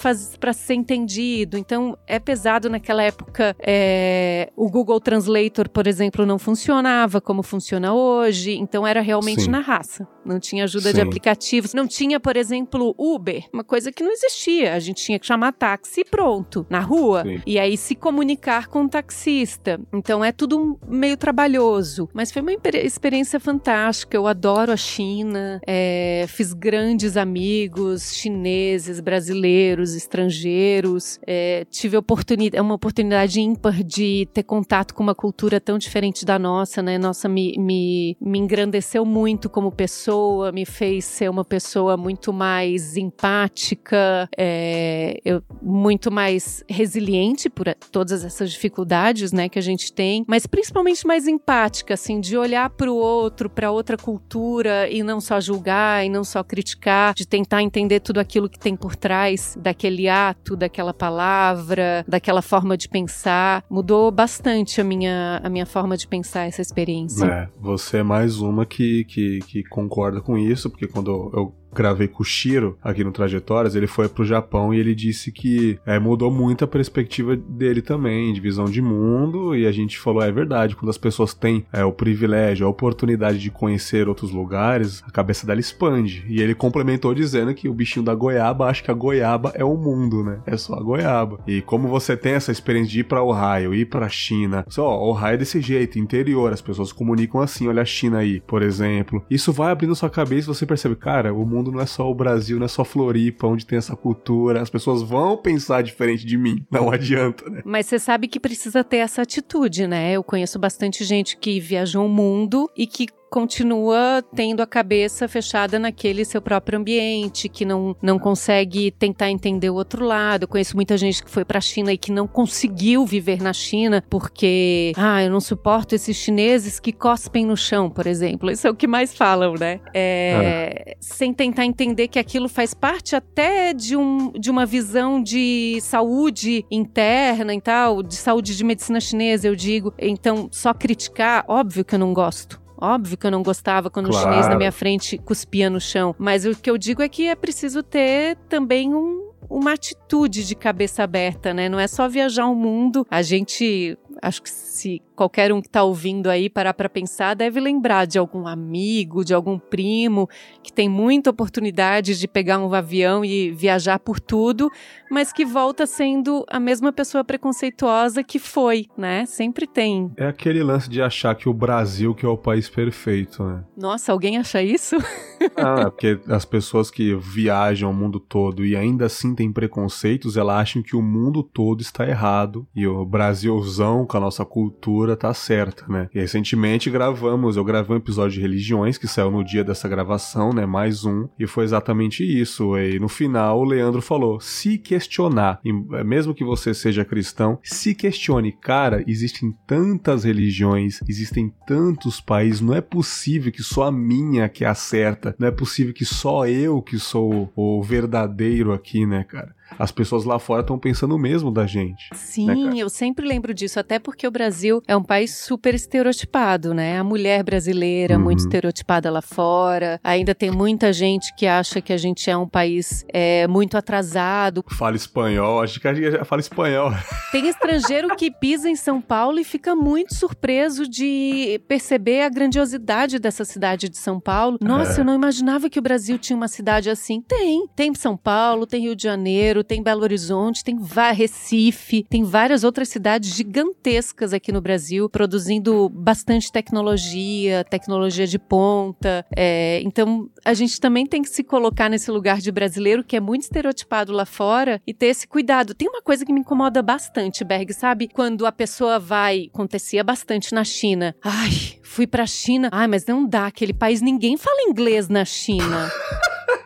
ser entendido. Então, é pesado naquela época. É, o Google Translator, por exemplo, não funcionava como funciona hoje. Então, era realmente Sim. na raça. Não tinha ajuda Sim. de aplicativos. Não tinha, por exemplo, Uber, uma coisa que não existia. A gente tinha que chamar táxi e pronto, na rua. Sim. E aí se comunicar com o taxista. Então, é tudo meio trabalhoso. Mas foi uma experiência fantástica. Eu adoro a China. É, fiz grandes amigos chineses, brasileiros, estrangeiros. É, tive oportunidade, uma oportunidade ímpar de ter contato com uma cultura tão diferente da nossa, né? Nossa, me, me, me engrandeceu muito como pessoa, me fez ser uma pessoa muito mais empática, é, eu, muito mais resiliente por todas essas dificuldades, né, que a gente tem, mas principalmente mais empática, assim, de olhar para o outro, para outra cultura e não só julgar e não só criticar, de tentar entender tudo aquilo que tem por trás daquele ato, daquela palavra, daquela forma de pensar. Mudou bastante a minha, a minha forma de pensar essa experiência. É, você é mais uma que, que, que concorda com isso, porque quando eu gravei com o Shiro aqui no Trajetórias, ele foi pro Japão e ele disse que é, mudou muito a perspectiva dele também, de visão de mundo, e a gente falou, é verdade, quando as pessoas têm é, o privilégio, a oportunidade de conhecer outros lugares, a cabeça dela expande. E ele complementou dizendo que o bichinho da goiaba acha que a goiaba é o mundo, né? É só a goiaba. E como você tem essa experiência de ir pra Ohio, ir pra China, só, Ohio é desse jeito, interior, as pessoas comunicam assim, olha a China aí, por exemplo. Isso vai abrindo sua cabeça e você percebe, cara, o mundo mundo não é só o Brasil, não é só Floripa, onde tem essa cultura. As pessoas vão pensar diferente de mim. Não adianta, né? Mas você sabe que precisa ter essa atitude, né? Eu conheço bastante gente que viajou o mundo e que continua tendo a cabeça fechada naquele seu próprio ambiente, que não, não consegue tentar entender o outro lado. Eu conheço muita gente que foi para a China e que não conseguiu viver na China porque, ah, eu não suporto esses chineses que cospem no chão, por exemplo. Isso é o que mais falam, né? É, Sem tentar entender que aquilo faz parte até de, um, de uma visão de saúde interna e tal, de saúde de medicina chinesa, eu digo. Então, só criticar, óbvio que eu não gosto. Óbvio que eu não gostava quando claro. o chinês na minha frente cuspia no chão. Mas o que eu digo é que é preciso ter também um, uma atitude de cabeça aberta, né? Não é só viajar o mundo. A gente, acho que se qualquer um que está ouvindo aí parar para pensar, deve lembrar de algum amigo, de algum primo que tem muita oportunidade de pegar um avião e viajar por tudo, mas que volta sendo a mesma pessoa preconceituosa que foi, né? Sempre tem. É aquele lance de achar que o Brasil que é o país perfeito, né? Nossa, alguém acha isso? ah, é porque as pessoas que viajam o mundo todo e ainda assim têm preconceitos, elas acham que o mundo todo está errado e o Brasilzão com a nossa cultura tá certa, né? E recentemente gravamos, eu gravei um episódio de religiões que saiu no dia dessa gravação, né? Mais um, e foi exatamente isso. E no final o Leandro falou: se questionar, e é, mesmo que você seja cristão, se questione, cara, existem tantas religiões, existem tantos países, não é possível que só a minha que é a certa, não é possível que só eu que sou o verdadeiro aqui, né, cara? As pessoas lá fora estão pensando o mesmo da gente. Né, Sim, né, eu sempre lembro disso, até porque o Brasil é um país super estereotipado, né? A mulher brasileira uhum. muito estereotipada lá fora. Ainda tem muita gente que acha que a gente é um país é, muito atrasado. Fala espanhol, acho que a gente já fala espanhol. Tem estrangeiro que pisa em São Paulo e fica muito surpreso de perceber a grandiosidade dessa cidade de São Paulo. Nossa, é. eu não imaginava que o Brasil tinha uma cidade assim. Tem, tem São Paulo, tem Rio de Janeiro, Janeiro, tem Belo Horizonte, tem Recife, tem várias outras cidades gigantescas aqui no Brasil, produzindo bastante tecnologia, tecnologia de ponta. É, então, a gente também tem que se colocar nesse lugar de brasileiro que é muito estereotipado lá fora e ter esse cuidado. Tem uma coisa que me incomoda bastante, Berg, sabe? Quando a pessoa vai, acontecia bastante na China. Ai, fui pra China. Ai, mas não dá, aquele país ninguém fala inglês na China.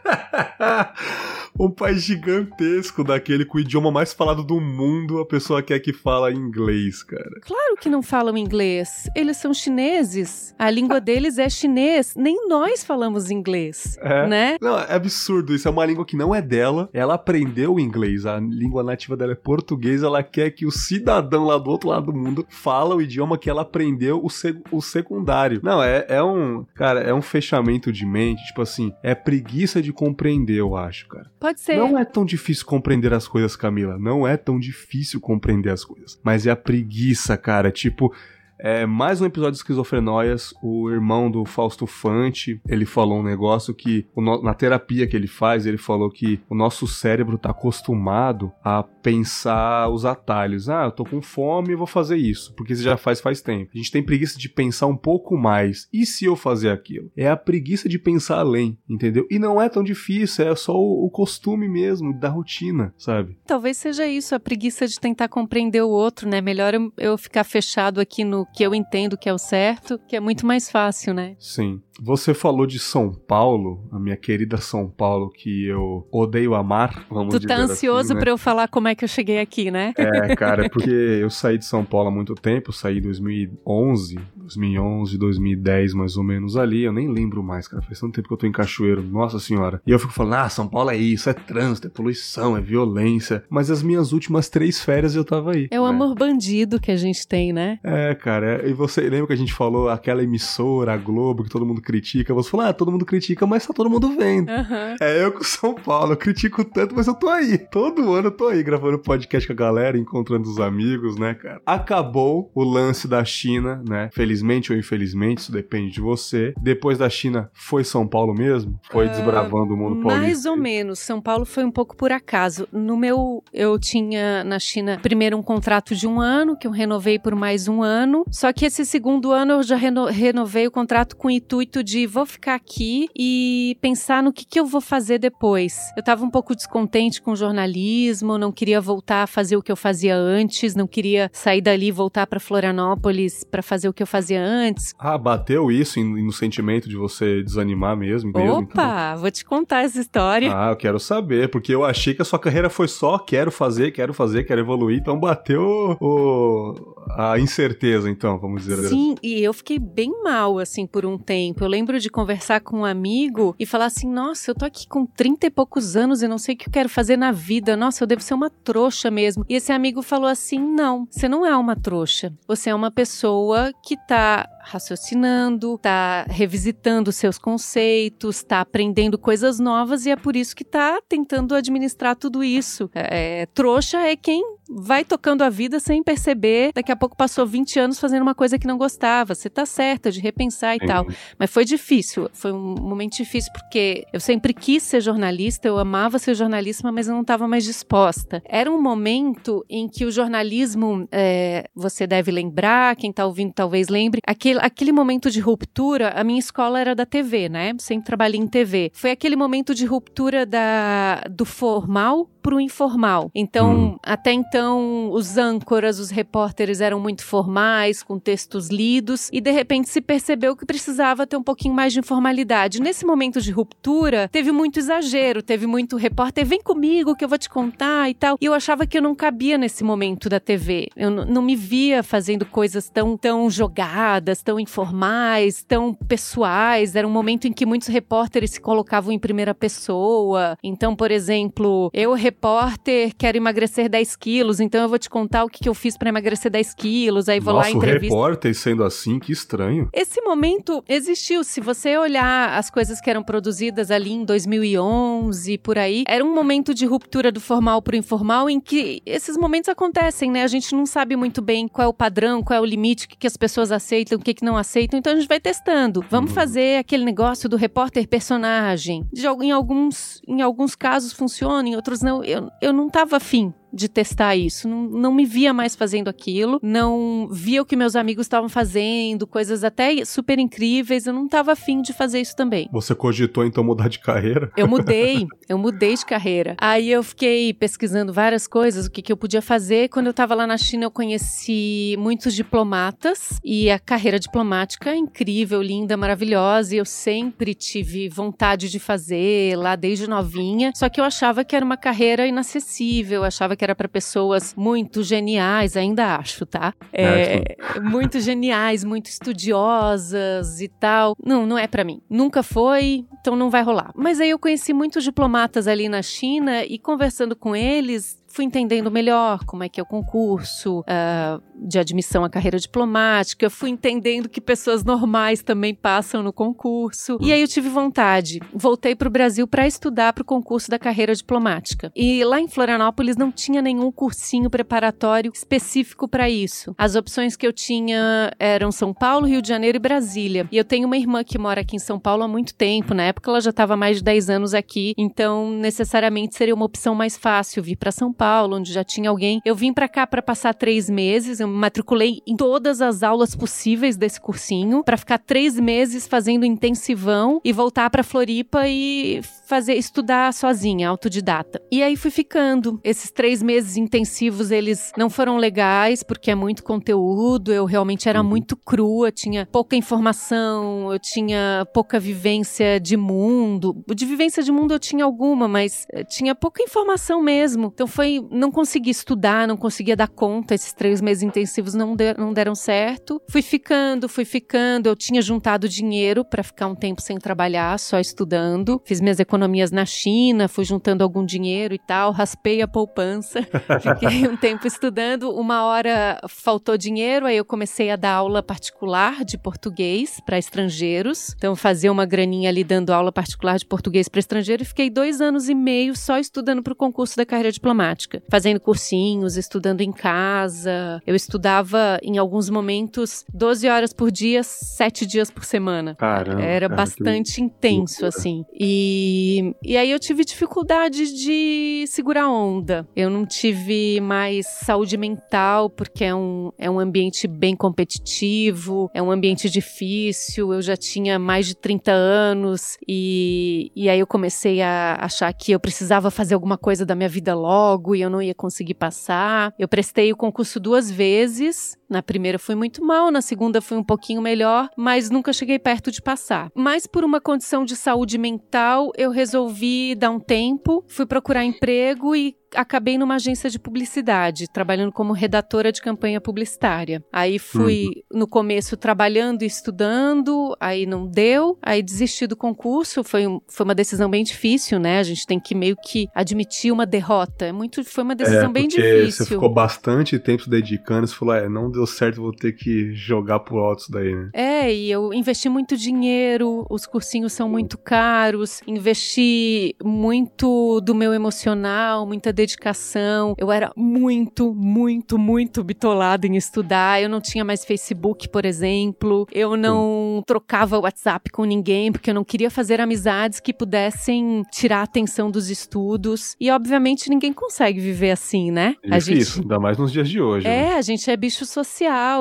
um país gigantesco daquele com o idioma mais falado do mundo, a pessoa quer que fala inglês, cara. Claro que não falam inglês. Eles são chineses. A língua deles é chinês. Nem nós falamos inglês, é. né? Não, é absurdo. Isso é uma língua que não é dela. Ela aprendeu o inglês. A língua nativa dela é português. Ela quer que o cidadão lá do outro lado do mundo fala o idioma que ela aprendeu o, seg o secundário. Não, é, é um... Cara, é um fechamento de mente. Tipo assim, é preguiça de compreender, eu acho, cara. Pode ser. Não é tão difícil compreender as coisas, Camila. Não é tão difícil compreender as coisas. Mas é a preguiça, cara. Tipo, é, mais um episódio de Esquizofrenóias, o irmão do Fausto Fante, ele falou um negócio que, na terapia que ele faz, ele falou que o nosso cérebro está acostumado a pensar os atalhos. Ah, eu tô com fome, vou fazer isso, porque você já faz faz tempo. A gente tem preguiça de pensar um pouco mais. E se eu fazer aquilo? É a preguiça de pensar além, entendeu? E não é tão difícil, é só o, o costume mesmo, da rotina, sabe? Talvez seja isso, a preguiça de tentar compreender o outro, né? Melhor eu, eu ficar fechado aqui no que eu entendo que é o certo, que é muito mais fácil, né? Sim. Você falou de São Paulo, a minha querida São Paulo, que eu odeio amar, vamos Tu tá ansioso assim, né? pra eu falar como é que eu cheguei aqui, né? É, cara, porque eu saí de São Paulo há muito tempo, saí em 2011, 2011, 2010 mais ou menos ali, eu nem lembro mais, cara, faz tanto tempo que eu tô em Cachoeiro, nossa senhora. E eu fico falando, ah, São Paulo é isso, é trânsito, é poluição, é violência, mas as minhas últimas três férias eu tava aí. É o né? amor bandido que a gente tem, né? É, cara, e você lembra que a gente falou aquela emissora, a Globo, que todo mundo critica, você falou, ah, todo mundo critica, mas tá todo mundo vendo. Uhum. É eu com São Paulo, eu critico tanto, mas eu tô aí. Todo ano eu tô aí gravando podcast com a galera, encontrando os amigos, né, cara? Acabou o lance da China, né? Felizmente ou infelizmente, isso depende de você. Depois da China, foi São Paulo mesmo? Foi uh, desbravando o mundo paulista? Mais ou menos. São Paulo foi um pouco por acaso. No meu, eu tinha na China primeiro um contrato de um ano, que eu renovei por mais um ano. Só que esse segundo ano eu já reno, renovei o contrato com o intuito de vou ficar aqui e pensar no que, que eu vou fazer depois. Eu estava um pouco descontente com o jornalismo, não queria voltar a fazer o que eu fazia antes, não queria sair dali e voltar para Florianópolis para fazer o que eu fazia antes. Ah, bateu isso no sentimento de você desanimar mesmo? mesmo Opa, então? vou te contar essa história. Ah, eu quero saber, porque eu achei que a sua carreira foi só quero fazer, quero fazer, quero evoluir, então bateu o, a incerteza, então, vamos dizer assim. Sim, e eu fiquei bem mal, assim, por um tempo. Eu lembro de conversar com um amigo e falar assim: nossa, eu tô aqui com 30 e poucos anos e não sei o que eu quero fazer na vida. Nossa, eu devo ser uma trouxa mesmo. E esse amigo falou assim: não, você não é uma trouxa. Você é uma pessoa que tá kita raciocinando, tá revisitando seus conceitos, tá aprendendo coisas novas e é por isso que tá tentando administrar tudo isso. É, é trouxa é quem vai tocando a vida sem perceber. Daqui a pouco passou 20 anos fazendo uma coisa que não gostava. Você tá certa de repensar e Sim. tal. Mas foi difícil. Foi um momento difícil porque eu sempre quis ser jornalista, eu amava ser jornalista, mas eu não estava mais disposta. Era um momento em que o jornalismo, é, você deve lembrar, quem tá ouvindo talvez lembre, aquele, aquele momento de ruptura, a minha escola era da TV, né? Sempre trabalhei em TV. Foi aquele momento de ruptura da, do formal pro informal. Então, hum. até então, os âncoras, os repórteres eram muito formais, com textos lidos, e de repente se percebeu que precisava ter um pouquinho mais de informalidade. Nesse momento de ruptura, teve muito exagero, teve muito repórter, vem comigo que eu vou te contar e tal. E eu achava que eu não cabia nesse momento da TV. Eu não me via fazendo coisas tão, tão jogadas, tão informais, tão pessoais. Era um momento em que muitos repórteres se colocavam em primeira pessoa. Então, por exemplo, eu repórter, quero emagrecer 10 quilos, então eu vou te contar o que, que eu fiz para emagrecer 10 quilos, aí vou Nossa, lá entrevista. o repórter sendo assim, que estranho. Esse momento existiu. Se você olhar as coisas que eram produzidas ali em 2011, por aí, era um momento de ruptura do formal pro informal em que esses momentos acontecem, né? A gente não sabe muito bem qual é o padrão, qual é o limite, o que, que as pessoas aceitam, o que, que não aceitam, então a gente vai testando. Vamos uhum. fazer aquele negócio do repórter personagem. De, em, alguns, em alguns casos funciona, em outros não eu, eu não tava afim de testar isso. Não, não me via mais fazendo aquilo, não via o que meus amigos estavam fazendo, coisas até super incríveis. Eu não estava afim de fazer isso também. Você cogitou então mudar de carreira? Eu mudei, eu mudei de carreira. Aí eu fiquei pesquisando várias coisas, o que, que eu podia fazer. Quando eu estava lá na China, eu conheci muitos diplomatas e a carreira diplomática é incrível, linda, maravilhosa. E eu sempre tive vontade de fazer lá desde novinha. Só que eu achava que era uma carreira inacessível, eu achava que era para pessoas muito geniais, ainda acho, tá? É, muito geniais, muito estudiosas e tal. Não, não é para mim. Nunca foi, então não vai rolar. Mas aí eu conheci muitos diplomatas ali na China e conversando com eles, fui entendendo melhor como é que é o concurso uh, de admissão à carreira diplomática, fui entendendo que pessoas normais também passam no concurso. E aí eu tive vontade. Voltei para o Brasil para estudar para o concurso da carreira diplomática. E lá em Florianópolis não tinha nenhum cursinho preparatório específico para isso. As opções que eu tinha eram São Paulo, Rio de Janeiro e Brasília. E eu tenho uma irmã que mora aqui em São Paulo há muito tempo. Na época ela já estava mais de 10 anos aqui, então necessariamente seria uma opção mais fácil vir para São Paulo Paulo, onde já tinha alguém. Eu vim para cá para passar três meses. Eu me matriculei em todas as aulas possíveis desse cursinho para ficar três meses fazendo intensivão e voltar para Floripa e fazer estudar sozinha, autodidata. E aí fui ficando. Esses três meses intensivos eles não foram legais porque é muito conteúdo. Eu realmente era uhum. muito crua, tinha pouca informação, eu tinha pouca vivência de mundo. De vivência de mundo eu tinha alguma, mas eh, tinha pouca informação mesmo. Então foi não consegui estudar, não conseguia dar conta. Esses três meses intensivos não, der, não deram certo. Fui ficando, fui ficando. Eu tinha juntado dinheiro para ficar um tempo sem trabalhar, só estudando. Fiz minhas economias na China, fui juntando algum dinheiro e tal. Raspei a poupança. Fiquei um tempo estudando. Uma hora faltou dinheiro, aí eu comecei a dar aula particular de português para estrangeiros. Então, fazia uma graninha ali dando aula particular de português para estrangeiro e fiquei dois anos e meio só estudando para o concurso da carreira diplomática prática, fazendo cursinhos, estudando em casa. Eu estudava em alguns momentos 12 horas por dia, 7 dias por semana. Caramba, Era cara, bastante intenso, assim. E, e aí eu tive dificuldade de segurar onda. Eu não tive mais saúde mental, porque é um, é um ambiente bem competitivo, é um ambiente difícil. Eu já tinha mais de 30 anos e, e aí eu comecei a achar que eu precisava fazer alguma coisa da minha vida logo e eu não ia conseguir passar. Eu prestei o concurso duas vezes. Na primeira fui muito mal, na segunda fui um pouquinho melhor, mas nunca cheguei perto de passar. Mas por uma condição de saúde mental, eu resolvi dar um tempo, fui procurar emprego e acabei numa agência de publicidade, trabalhando como redatora de campanha publicitária. Aí fui uhum. no começo trabalhando e estudando, aí não deu, aí desisti do concurso. Foi, um, foi uma decisão bem difícil, né? A gente tem que meio que admitir uma derrota. É muito, foi uma decisão é, bem difícil. Você ficou bastante tempo se dedicando, você falou, é, não deu certo, vou ter que jogar pro alto isso daí, né? É, e eu investi muito dinheiro, os cursinhos são muito caros, investi muito do meu emocional, muita dedicação dedicação. Eu era muito, muito, muito bitolada em estudar. Eu não tinha mais Facebook, por exemplo. Eu não trocava WhatsApp com ninguém porque eu não queria fazer amizades que pudessem tirar a atenção dos estudos. E obviamente ninguém consegue viver assim, né? É difícil, gente... ainda mais nos dias de hoje. É, né? a gente é bicho social,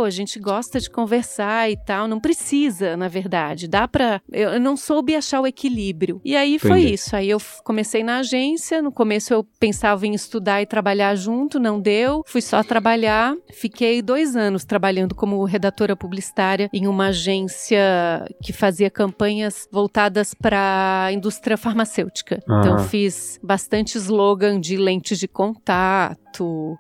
a gente gosta de conversar e tal. Não precisa, na verdade. Dá pra. Eu não soube achar o equilíbrio. E aí Entendi. foi isso. Aí eu comecei na agência. No começo eu pensava em estudar e trabalhar junto, não deu. Fui só trabalhar. Fiquei dois anos trabalhando como redatora publicitária em uma agência que fazia campanhas voltadas para a indústria farmacêutica. Uhum. Então fiz bastante slogan de lentes de contato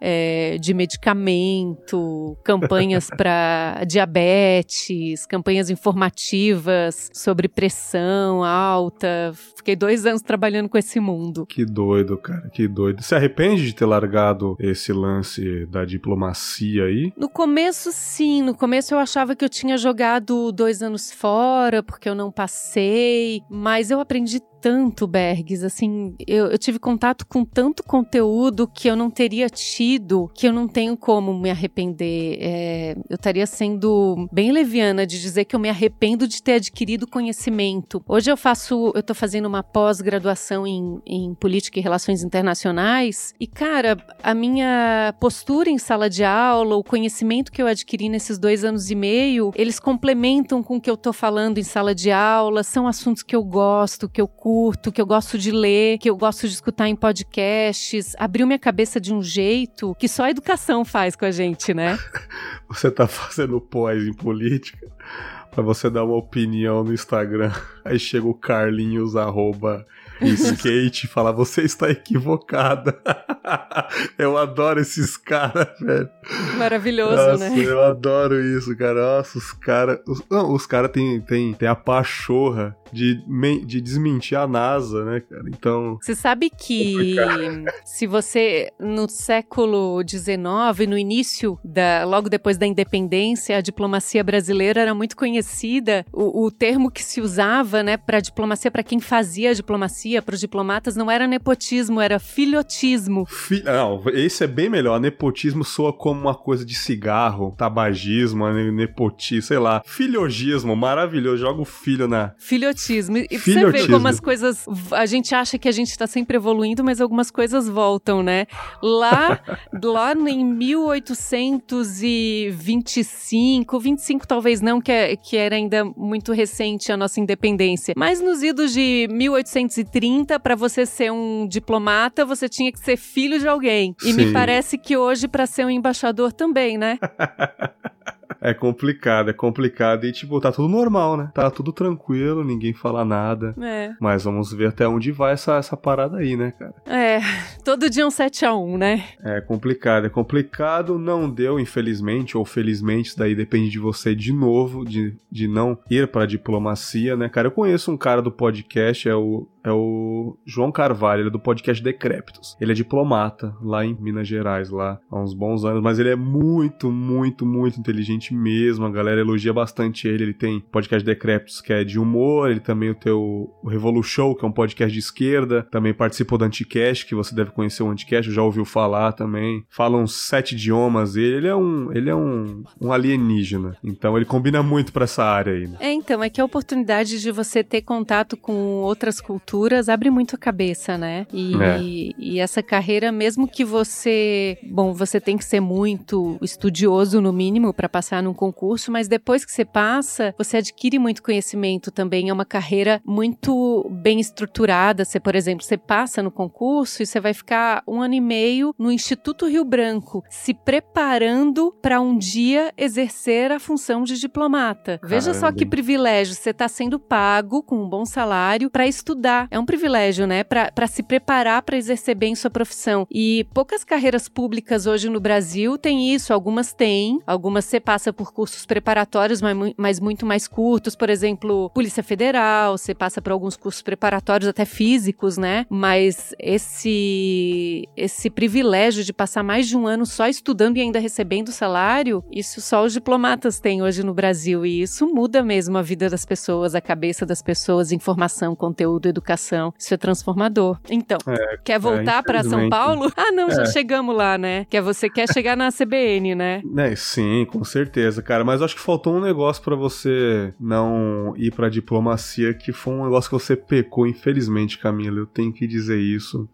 é, de medicamento, campanhas para diabetes, campanhas informativas sobre pressão alta. Fiquei dois anos trabalhando com esse mundo. Que doido, cara, que doido. Você arrepende de ter largado esse lance da diplomacia aí? No começo, sim. No começo eu achava que eu tinha jogado dois anos fora porque eu não passei, mas eu aprendi tanto, Bergs, assim, eu, eu tive contato com tanto conteúdo que eu não teria tido, que eu não tenho como me arrepender. É, eu estaria sendo bem leviana de dizer que eu me arrependo de ter adquirido conhecimento. Hoje eu faço, eu tô fazendo uma pós-graduação em, em política e relações internacionais e, cara, a minha postura em sala de aula, o conhecimento que eu adquiri nesses dois anos e meio, eles complementam com o que eu tô falando em sala de aula, são assuntos que eu gosto, que eu curto, que eu gosto de ler, que eu gosto de escutar em podcasts. Abriu minha cabeça de um jeito que só a educação faz com a gente, né? Você tá fazendo pós em política para você dar uma opinião no Instagram. Aí chega o Carlinhos arroba skate e fala: Você está equivocada. eu adoro esses caras, velho. Maravilhoso, Nossa, né? Eu adoro isso, cara. Nossa, os caras. Os, não, os caras têm tem, tem a pachorra de, de desmentir a NASA, né, cara? Então. Você sabe que se você, no século XIX, no início, da, logo depois da independência, a diplomacia brasileira era muito conhecida. O, o termo que se usava, né, para diplomacia, para quem fazia a diplomacia, para os diplomatas, não era nepotismo, era filhotismo. Fi não, esse é bem melhor. Nepotismo soa como uma coisa de cigarro, tabagismo, nepotismo, sei lá. Filhogismo, maravilhoso. Joga o filho na. Filhotismo filhotismo. E Filhotismo. você vê como as coisas. A gente acha que a gente está sempre evoluindo, mas algumas coisas voltam, né? Lá, lá em 1825, 25 talvez não, que, é, que era ainda muito recente a nossa independência. Mas nos idos de 1830, para você ser um diplomata, você tinha que ser filho de alguém. E Sim. me parece que hoje, para ser um embaixador também, né? É complicado, é complicado. E, tipo, tá tudo normal, né? Tá tudo tranquilo, ninguém fala nada. É. Mas vamos ver até onde vai essa, essa parada aí, né, cara? É, todo dia um 7x1, né? É complicado, é complicado. Não deu, infelizmente, ou felizmente, isso daí depende de você de novo, de, de não ir pra diplomacia, né, cara? Eu conheço um cara do podcast, é o é o João Carvalho, ele é do podcast Decréptos. Ele é diplomata lá em Minas Gerais, lá há uns bons anos, mas ele é muito, muito, muito inteligente mesmo. A galera elogia bastante ele. Ele tem podcast Decréptos, que é de humor, ele também tem o, o Revolution, que é um podcast de esquerda, também participou do Anticast, que você deve conhecer o Anticast, já ouviu falar também. Fala uns sete idiomas ele, ele é um, ele é um, um alienígena. Então ele combina muito para essa área aí. Né? É, então, é que a oportunidade de você ter contato com outras culturas culturas abre muito a cabeça, né? E, é. e essa carreira, mesmo que você. Bom, você tem que ser muito estudioso, no mínimo, para passar num concurso, mas depois que você passa, você adquire muito conhecimento também. É uma carreira muito bem estruturada. Você, por exemplo, você passa no concurso e você vai ficar um ano e meio no Instituto Rio Branco, se preparando para um dia exercer a função de diplomata. Caramba. Veja só que privilégio. Você está sendo pago com um bom salário para estudar é um privilégio, né? Para se preparar para exercer bem sua profissão. E poucas carreiras públicas hoje no Brasil têm isso. Algumas têm, algumas você passa por cursos preparatórios, mas, mas muito mais curtos. Por exemplo, Polícia Federal, você passa por alguns cursos preparatórios, até físicos, né? Mas esse, esse privilégio de passar mais de um ano só estudando e ainda recebendo salário, isso só os diplomatas têm hoje no Brasil. E isso muda mesmo a vida das pessoas, a cabeça das pessoas, informação, conteúdo, educação educação. Isso é transformador. Então, é, quer voltar é, para São Paulo? Ah, não, já é. chegamos lá, né? Que você quer chegar na CBN, né? É, sim, com certeza, cara. Mas acho que faltou um negócio para você não ir pra diplomacia, que foi um negócio que você pecou, infelizmente, Camila. Eu tenho que dizer isso.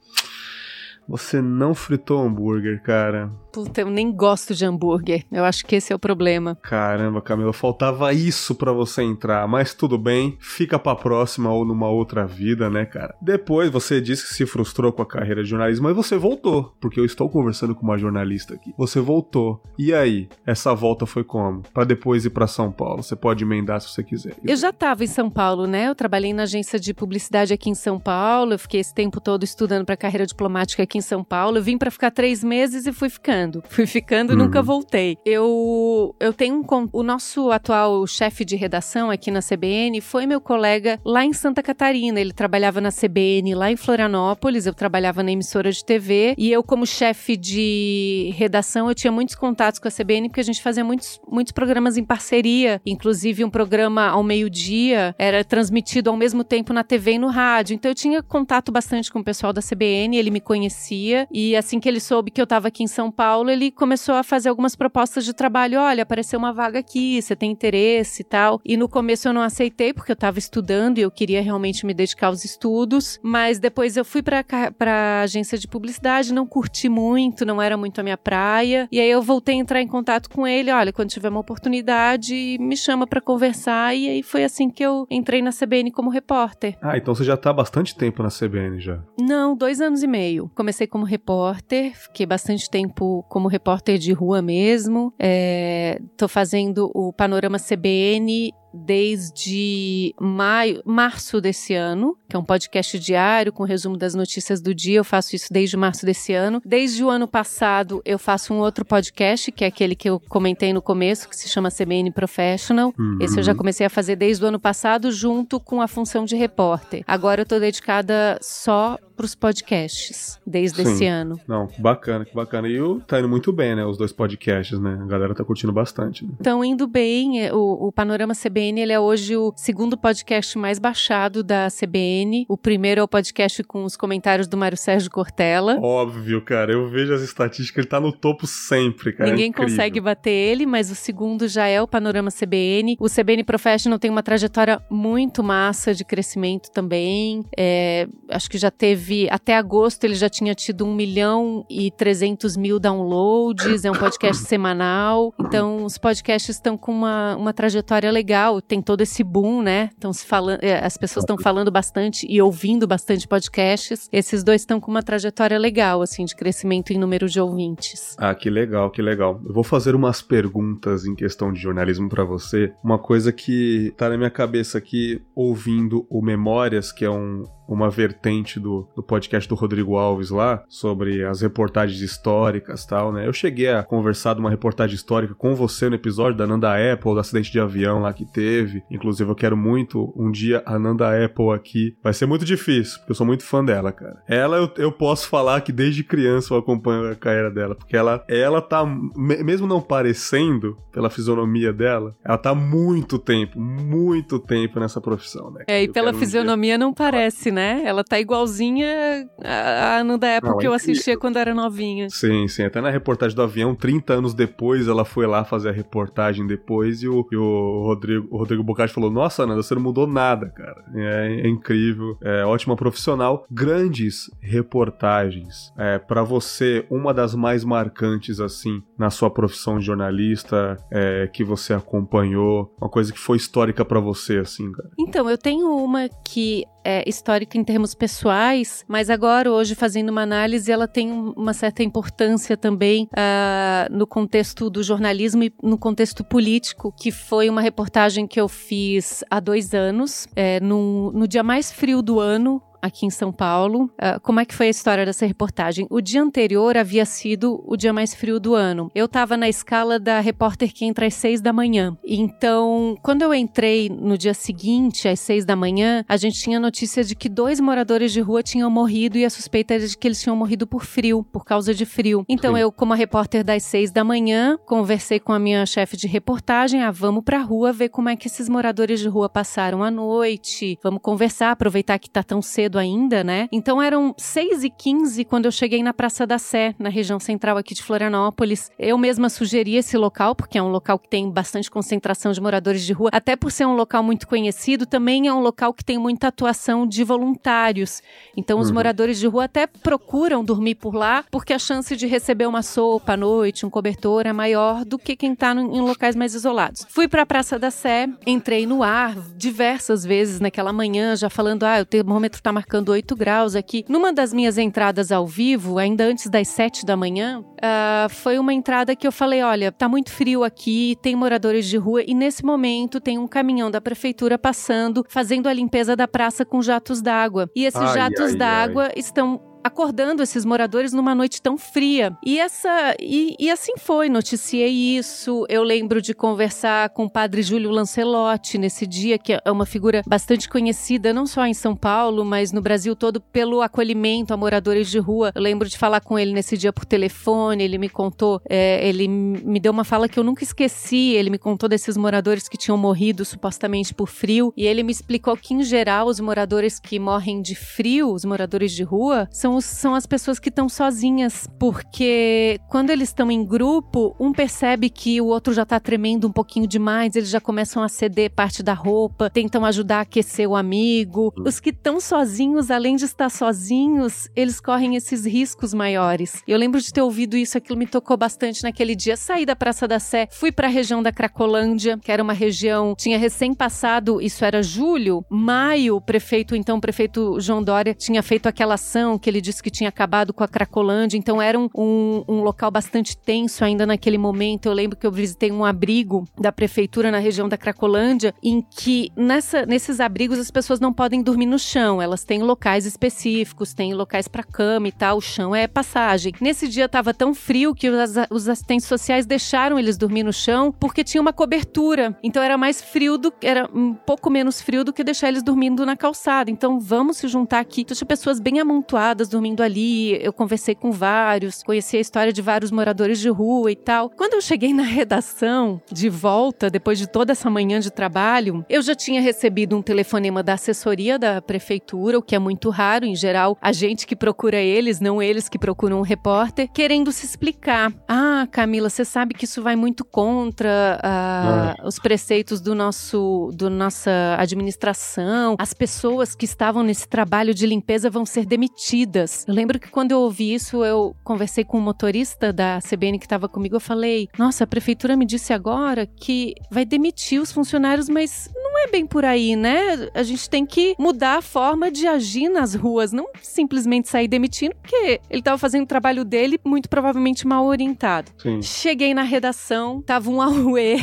Você não fritou hambúrguer, cara. Puta, eu nem gosto de hambúrguer. Eu acho que esse é o problema. Caramba, Camila, faltava isso para você entrar, mas tudo bem, fica pra próxima ou numa outra vida, né, cara? Depois você disse que se frustrou com a carreira de jornalismo, mas você voltou, porque eu estou conversando com uma jornalista aqui. Você voltou. E aí, essa volta foi como? Para depois ir para São Paulo. Você pode emendar se você quiser. Eu já tava em São Paulo, né? Eu trabalhei na agência de publicidade aqui em São Paulo, eu fiquei esse tempo todo estudando para carreira diplomática aqui aqui em São Paulo. Eu vim para ficar três meses e fui ficando. Fui ficando e uhum. nunca voltei. Eu, eu tenho um. O nosso atual chefe de redação aqui na CBN foi meu colega lá em Santa Catarina. Ele trabalhava na CBN lá em Florianópolis. Eu trabalhava na emissora de TV. E eu, como chefe de redação, eu tinha muitos contatos com a CBN porque a gente fazia muitos, muitos programas em parceria. Inclusive, um programa ao meio-dia era transmitido ao mesmo tempo na TV e no rádio. Então, eu tinha contato bastante com o pessoal da CBN. Ele me conhecia. E assim que ele soube que eu estava aqui em São Paulo, ele começou a fazer algumas propostas de trabalho. Olha, apareceu uma vaga aqui, você tem interesse e tal. E no começo eu não aceitei porque eu estava estudando e eu queria realmente me dedicar aos estudos. Mas depois eu fui para a agência de publicidade, não curti muito, não era muito a minha praia. E aí eu voltei a entrar em contato com ele. Olha, quando tiver uma oportunidade, me chama para conversar. E aí foi assim que eu entrei na CBN como repórter. Ah, então você já está há bastante tempo na CBN já? Não, dois anos e meio. Comecei como repórter, fiquei bastante tempo como repórter de rua mesmo. É, tô fazendo o Panorama CBN desde maio, março desse ano, que é um podcast diário com resumo das notícias do dia. Eu faço isso desde março desse ano. Desde o ano passado, eu faço um outro podcast, que é aquele que eu comentei no começo, que se chama CBN Professional. Uhum. Esse eu já comecei a fazer desde o ano passado, junto com a função de repórter. Agora eu tô dedicada só para os podcasts desde Sim. esse ano. Não, bacana, que bacana. E o, tá indo muito bem, né? Os dois podcasts, né? A galera tá curtindo bastante. Estão né? indo bem. É, o, o Panorama CBN ele é hoje o segundo podcast mais baixado da CBN. O primeiro é o podcast com os comentários do Mário Sérgio Cortella. Óbvio, cara. Eu vejo as estatísticas, ele tá no topo sempre, cara. É Ninguém é consegue bater ele, mas o segundo já é o Panorama CBN. O CBN Professional tem uma trajetória muito massa de crescimento também. É, acho que já teve teve, até agosto ele já tinha tido 1 milhão e 300 mil downloads, é um podcast semanal. Então, os podcasts estão com uma, uma trajetória legal, tem todo esse boom, né? Então, se falando, é, as pessoas estão falando bastante e ouvindo bastante podcasts. Esses dois estão com uma trajetória legal, assim, de crescimento em número de ouvintes. Ah, que legal, que legal. Eu vou fazer umas perguntas em questão de jornalismo para você. Uma coisa que tá na minha cabeça aqui, ouvindo o Memórias, que é um, uma vertente do, do podcast do Rodrigo Alves lá, sobre as reportagens históricas tal, né? Eu cheguei a conversar de uma reportagem histórica com você no episódio da Nanda Apple, do acidente de avião lá que teve. Inclusive, eu quero muito um dia a Nanda Apple aqui. Vai ser muito difícil, porque eu sou muito fã dela, cara. Ela, eu, eu posso falar que desde criança eu acompanho a carreira dela, porque ela, ela tá, mesmo não parecendo, pela fisionomia dela, ela tá muito tempo, muito tempo nessa profissão, né? É, e pela fisionomia um não parece, né? Né? Ela tá igualzinha a Ana da época Não, que eu assistia quando era novinha. Sim, sim. Até na reportagem do avião, 30 anos depois, ela foi lá fazer a reportagem depois e o, e o Rodrigo, o Rodrigo Bocage falou: Nossa, Ana, você não mudou nada, cara. É, é incrível. É ótima profissional. Grandes reportagens. É, para você, uma das mais marcantes, assim, na sua profissão de jornalista, é, que você acompanhou, uma coisa que foi histórica para você, assim, cara? Então, eu tenho uma que é, histórica em termos pessoais, mas agora, hoje, fazendo uma análise, ela tem uma certa importância também uh, no contexto do jornalismo e no contexto político, que foi uma reportagem que eu fiz há dois anos, é, no, no dia mais frio do ano, aqui em São Paulo. Uh, como é que foi a história dessa reportagem? O dia anterior havia sido o dia mais frio do ano. Eu estava na escala da repórter que entra às seis da manhã. Então, quando eu entrei no dia seguinte, às seis da manhã, a gente tinha notícia de que dois moradores de rua tinham morrido e a suspeita era de que eles tinham morrido por frio, por causa de frio. Então, Sim. eu, como a repórter das seis da manhã, conversei com a minha chefe de reportagem, ah, vamos pra rua ver como é que esses moradores de rua passaram a noite, vamos conversar, aproveitar que tá tão cedo cedo ainda, né? Então eram 6 e 15 quando eu cheguei na Praça da Sé, na região central aqui de Florianópolis. Eu mesma sugeri esse local, porque é um local que tem bastante concentração de moradores de rua, até por ser um local muito conhecido, também é um local que tem muita atuação de voluntários. Então os uhum. moradores de rua até procuram dormir por lá, porque a chance de receber uma sopa à noite, um cobertor é maior do que quem está em locais mais isolados. Fui para a Praça da Sé, entrei no ar diversas vezes naquela manhã, já falando: ah, o termômetro está marcando 8 graus aqui. Numa das minhas entradas ao vivo, ainda antes das 7 da manhã, uh, foi uma entrada que eu falei: olha, tá muito frio aqui, tem moradores de rua, e nesse momento tem um caminhão da prefeitura passando, fazendo a limpeza da praça com jatos d'água. E esses ai, jatos d'água estão acordando esses moradores numa noite tão fria. E essa e, e assim foi, noticiei isso. Eu lembro de conversar com o padre Júlio Lancelotti nesse dia, que é uma figura bastante conhecida, não só em São Paulo, mas no Brasil todo, pelo acolhimento a moradores de rua. Eu lembro de falar com ele nesse dia por telefone, ele me contou, é, ele me deu uma fala que eu nunca esqueci. Ele me contou desses moradores que tinham morrido supostamente por frio, e ele me explicou que, em geral, os moradores que morrem de frio, os moradores de rua, são, os, são as pessoas que estão sozinhas, porque quando eles estão em grupo, um percebe que o outro já tá tremendo um pouquinho demais, eles já começam a ceder parte da roupa, tentam ajudar a aquecer o amigo. Os que estão sozinhos, além de estar sozinhos, eles correm esses riscos maiores. Eu lembro de ter ouvido isso, aquilo me tocou bastante naquele dia. Saí da Praça da Sé, fui para a região da Cracolândia, que era uma região, tinha recém passado, isso era julho, maio, o prefeito, então o prefeito João Dória, tinha feito aquela ação que ele disse que tinha acabado com a Cracolândia, então era um, um, um local bastante tenso ainda naquele momento. Eu lembro que eu visitei um abrigo da prefeitura na região da Cracolândia, em que nessa, nesses abrigos as pessoas não podem dormir no chão, elas têm locais específicos, têm locais para cama e tal, o chão é passagem. Nesse dia estava tão frio que os, os assistentes sociais deixaram eles dormir no chão porque tinha uma cobertura. Então era mais frio do era um pouco menos frio do que deixar eles dormindo na calçada. Então vamos se juntar aqui. Então tinha pessoas bem amontoadas dormindo ali. Eu conversei com vários, conheci a história de vários moradores de rua e tal. Quando eu cheguei na redação de volta depois de toda essa manhã de trabalho, eu já tinha recebido um telefonema da assessoria da prefeitura, o que é muito raro em geral, a gente que procura eles, não eles que procuram um repórter, querendo se explicar. Ah, Camila, você sabe que isso vai muito contra uh, os preceitos do nosso, do nossa administração. As pessoas que estavam nesse trabalho de limpeza vão ser demitidas. Eu lembro que quando eu ouvi isso, eu conversei com o um motorista da CBN que estava comigo. Eu falei: Nossa, a prefeitura me disse agora que vai demitir os funcionários, mas não é bem por aí, né? A gente tem que mudar a forma de agir nas ruas, não simplesmente sair demitindo, porque ele estava fazendo o trabalho dele muito provavelmente mal orientado. Sim. Cheguei na redação, tava um auê.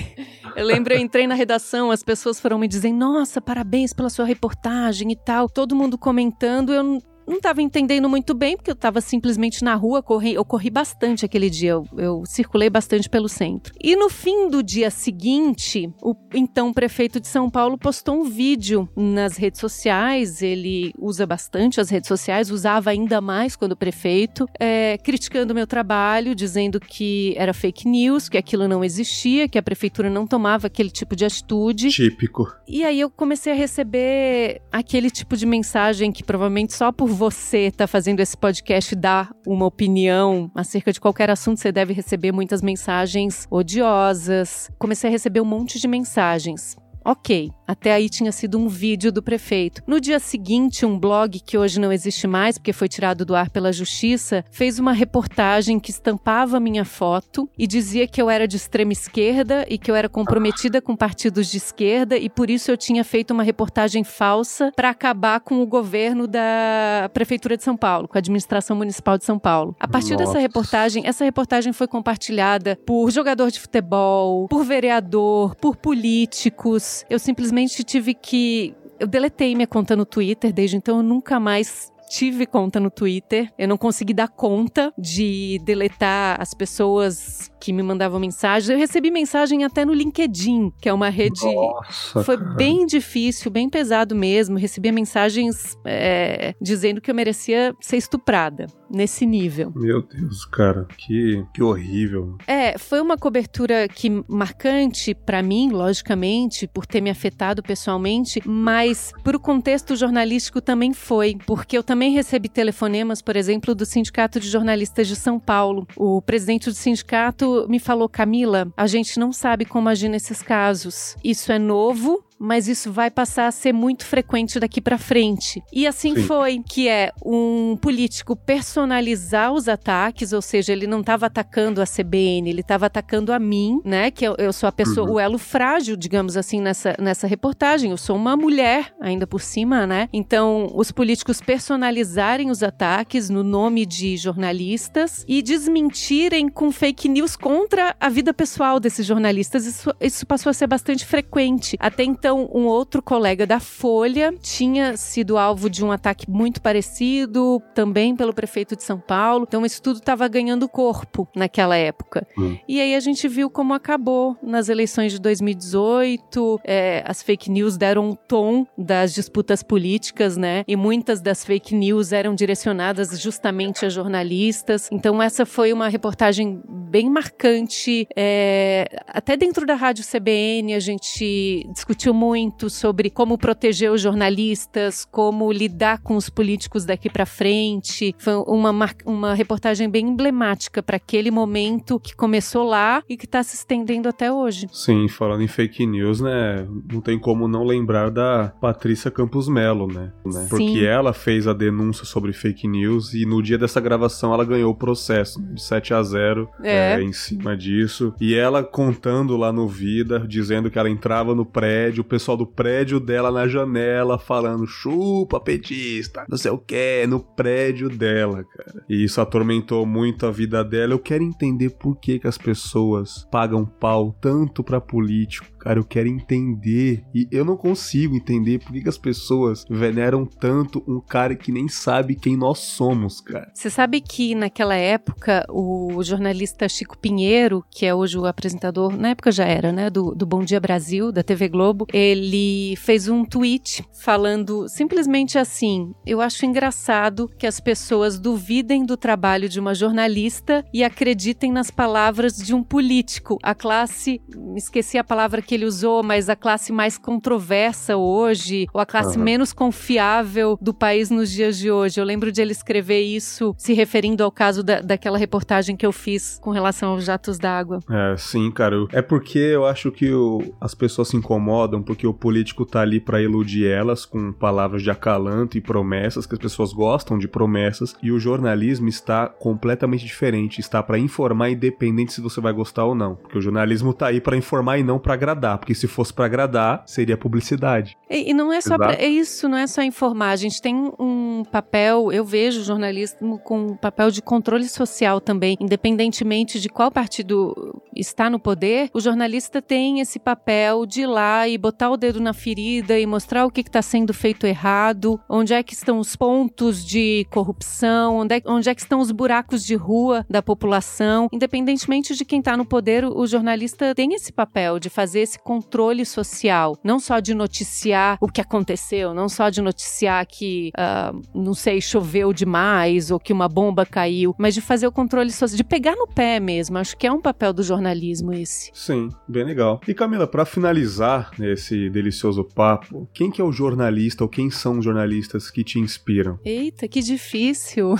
Eu lembro, eu entrei na redação, as pessoas foram me dizendo: Nossa, parabéns pela sua reportagem e tal. Todo mundo comentando. Eu não estava entendendo muito bem, porque eu estava simplesmente na rua, corri, eu corri bastante aquele dia, eu, eu, circulei bastante pelo centro. E no fim do dia seguinte, o então prefeito de São Paulo postou um vídeo nas redes sociais, ele usa bastante as redes sociais, usava ainda mais quando prefeito, é, criticando o meu trabalho, dizendo que era fake news, que aquilo não existia, que a prefeitura não tomava aquele tipo de atitude. Típico. E aí eu comecei a receber aquele tipo de mensagem que provavelmente só por você está fazendo esse podcast dar uma opinião acerca de qualquer assunto, você deve receber muitas mensagens odiosas. Comecei a receber um monte de mensagens. Ok, até aí tinha sido um vídeo do prefeito. No dia seguinte, um blog que hoje não existe mais porque foi tirado do ar pela justiça, fez uma reportagem que estampava minha foto e dizia que eu era de extrema esquerda e que eu era comprometida com partidos de esquerda e por isso eu tinha feito uma reportagem falsa para acabar com o governo da prefeitura de São Paulo, com a administração municipal de São Paulo. A partir Nossa. dessa reportagem, essa reportagem foi compartilhada por jogador de futebol, por vereador, por políticos eu simplesmente tive que. Eu deletei minha conta no Twitter, desde então eu nunca mais tive conta no Twitter. Eu não consegui dar conta de deletar as pessoas que me mandavam mensagens. Eu recebi mensagem até no LinkedIn, que é uma rede. Nossa, Foi cara. bem difícil, bem pesado mesmo. Recebia mensagens é, dizendo que eu merecia ser estuprada nesse nível. Meu Deus, cara, que, que horrível. É, foi uma cobertura que marcante para mim, logicamente, por ter me afetado pessoalmente, mas pro contexto jornalístico também foi, porque eu também recebi telefonemas, por exemplo, do Sindicato de Jornalistas de São Paulo. O presidente do sindicato me falou: Camila, a gente não sabe como agir nesses casos. Isso é novo, mas isso vai passar a ser muito frequente daqui para frente. E assim Sim. foi, que é um político personalizar os ataques, ou seja, ele não estava atacando a CBN, ele estava atacando a mim, né? Que eu, eu sou a pessoa, uhum. o elo frágil, digamos assim, nessa, nessa reportagem. Eu sou uma mulher, ainda por cima, né? Então, os políticos personalizarem os ataques no nome de jornalistas e desmentirem com fake news contra a vida pessoal desses jornalistas. Isso, isso passou a ser bastante frequente. Até então, então um outro colega da Folha tinha sido alvo de um ataque muito parecido, também pelo prefeito de São Paulo. Então isso tudo estava ganhando corpo naquela época. Hum. E aí a gente viu como acabou nas eleições de 2018. É, as fake news deram um tom das disputas políticas, né? E muitas das fake news eram direcionadas justamente a jornalistas. Então essa foi uma reportagem bem marcante. É, até dentro da rádio CBN a gente discutiu muito sobre como proteger os jornalistas, como lidar com os políticos daqui para frente. Foi uma, uma reportagem bem emblemática para aquele momento que começou lá e que está se estendendo até hoje. Sim, falando em fake news, né? Não tem como não lembrar da Patrícia Campos Melo, né? né? Porque ela fez a denúncia sobre fake news e no dia dessa gravação ela ganhou o processo de 7 a 0 é. É, em cima disso. E ela contando lá no Vida, dizendo que ela entrava no prédio, pessoal do prédio dela na janela falando chupa petista, não sei o que, no prédio dela, cara. E isso atormentou muito a vida dela. Eu quero entender por que, que as pessoas pagam pau tanto pra político Cara, eu quero entender. E eu não consigo entender por que, que as pessoas veneram tanto um cara que nem sabe quem nós somos, cara. Você sabe que naquela época o jornalista Chico Pinheiro, que é hoje o apresentador, na época já era, né, do, do Bom Dia Brasil, da TV Globo, ele fez um tweet falando simplesmente assim: Eu acho engraçado que as pessoas duvidem do trabalho de uma jornalista e acreditem nas palavras de um político. A classe, esqueci a palavra que ele usou, mas a classe mais controversa hoje, ou a classe uhum. menos confiável do país nos dias de hoje. Eu lembro de ele escrever isso se referindo ao caso da, daquela reportagem que eu fiz com relação aos jatos d'água. É, sim, cara. É porque eu acho que o, as pessoas se incomodam porque o político tá ali para iludir elas com palavras de acalanto e promessas, que as pessoas gostam de promessas, e o jornalismo está completamente diferente, está para informar independente se você vai gostar ou não, porque o jornalismo tá aí para informar e não para agradar porque se fosse para agradar, seria publicidade. E, e não é só pra, é isso, não é só informar. A gente tem um papel, eu vejo o jornalismo com um papel de controle social também, independentemente de qual partido está no poder, o jornalista tem esse papel de ir lá e botar o dedo na ferida e mostrar o que está sendo feito errado, onde é que estão os pontos de corrupção, onde é, onde é que estão os buracos de rua da população. Independentemente de quem está no poder, o jornalista tem esse papel de fazer esse controle social, não só de noticiar o que aconteceu, não só de noticiar que, uh, não sei, choveu demais ou que uma bomba caiu, mas de fazer o controle social, de pegar no pé mesmo. Acho que é um papel do jornalismo esse. Sim, bem legal. E Camila, para finalizar esse delicioso papo, quem que é o jornalista ou quem são os jornalistas que te inspiram? Eita, que difícil.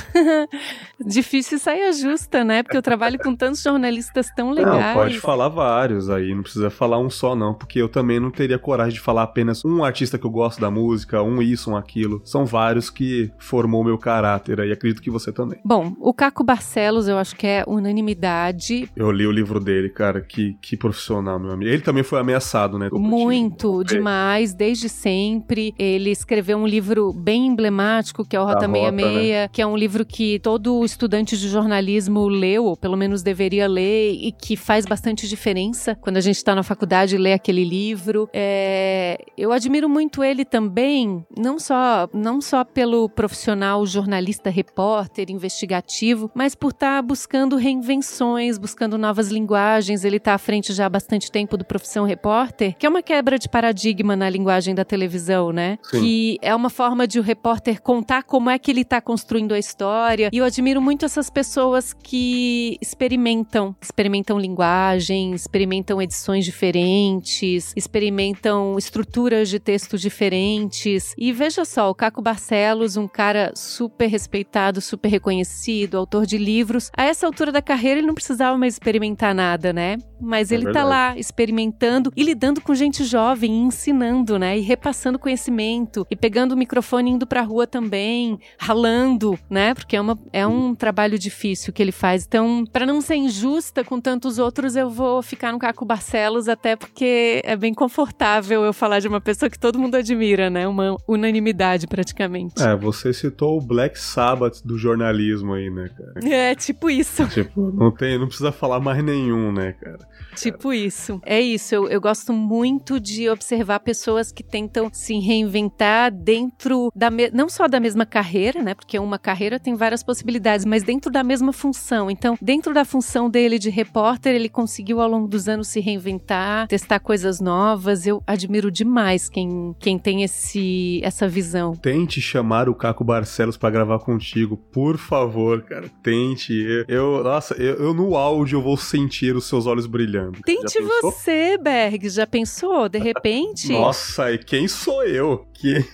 difícil sair justa, né? Porque eu trabalho com tantos jornalistas tão legais. Não, pode falar vários aí, não precisa falar um só não, porque eu também não teria coragem de falar apenas um artista que eu gosto da música, um isso, um aquilo. São vários que formou meu caráter e acredito que você também. Bom, o Caco Barcelos eu acho que é unanimidade. Eu li o livro dele, cara, que, que profissional, meu amigo. Ele também foi ameaçado, né? Muito, demais, desde sempre. Ele escreveu um livro bem emblemático, que é o Rota, Rota 66, né? que é um livro que todo estudante de jornalismo leu, ou pelo menos deveria ler, e que faz bastante diferença quando a gente está na faculdade de ler aquele livro. É, eu admiro muito ele também, não só, não só pelo profissional jornalista, repórter, investigativo, mas por estar tá buscando reinvenções, buscando novas linguagens. Ele está à frente já há bastante tempo do Profissão Repórter, que é uma quebra de paradigma na linguagem da televisão, né? Sim. Que é uma forma de o repórter contar como é que ele está construindo a história. E eu admiro muito essas pessoas que experimentam, experimentam linguagem, experimentam edições diferentes diferentes, experimentam estruturas de texto diferentes. E veja só, o Caco Barcelos, um cara super respeitado, super reconhecido, autor de livros, a essa altura da carreira ele não precisava mais experimentar nada, né? Mas é ele é tá lá experimentando e lidando com gente jovem, e ensinando, né? E repassando conhecimento e pegando o microfone indo pra rua também, ralando, né? Porque é, uma, é um trabalho difícil que ele faz. Então, para não ser injusta com tantos outros, eu vou ficar no Caco Barcelos até porque é bem confortável eu falar de uma pessoa que todo mundo admira, né? Uma unanimidade praticamente. É, você citou o Black Sabbath do jornalismo aí, né, cara? É, tipo isso. Tipo, não tem, não precisa falar mais nenhum, né, cara? Tipo isso. É isso. Eu, eu gosto muito de de observar pessoas que tentam se reinventar dentro da não só da mesma carreira, né? Porque uma carreira tem várias possibilidades, mas dentro da mesma função. Então, dentro da função dele de repórter, ele conseguiu ao longo dos anos se reinventar, testar coisas novas. Eu admiro demais quem, quem tem esse, essa visão. Tente chamar o Caco Barcelos para gravar contigo, por favor, cara. Tente. Eu, eu nossa, eu, eu, no áudio vou sentir os seus olhos brilhando. Tente você, Berg. Já pensou? De repente? nossa, e quem sou eu? Que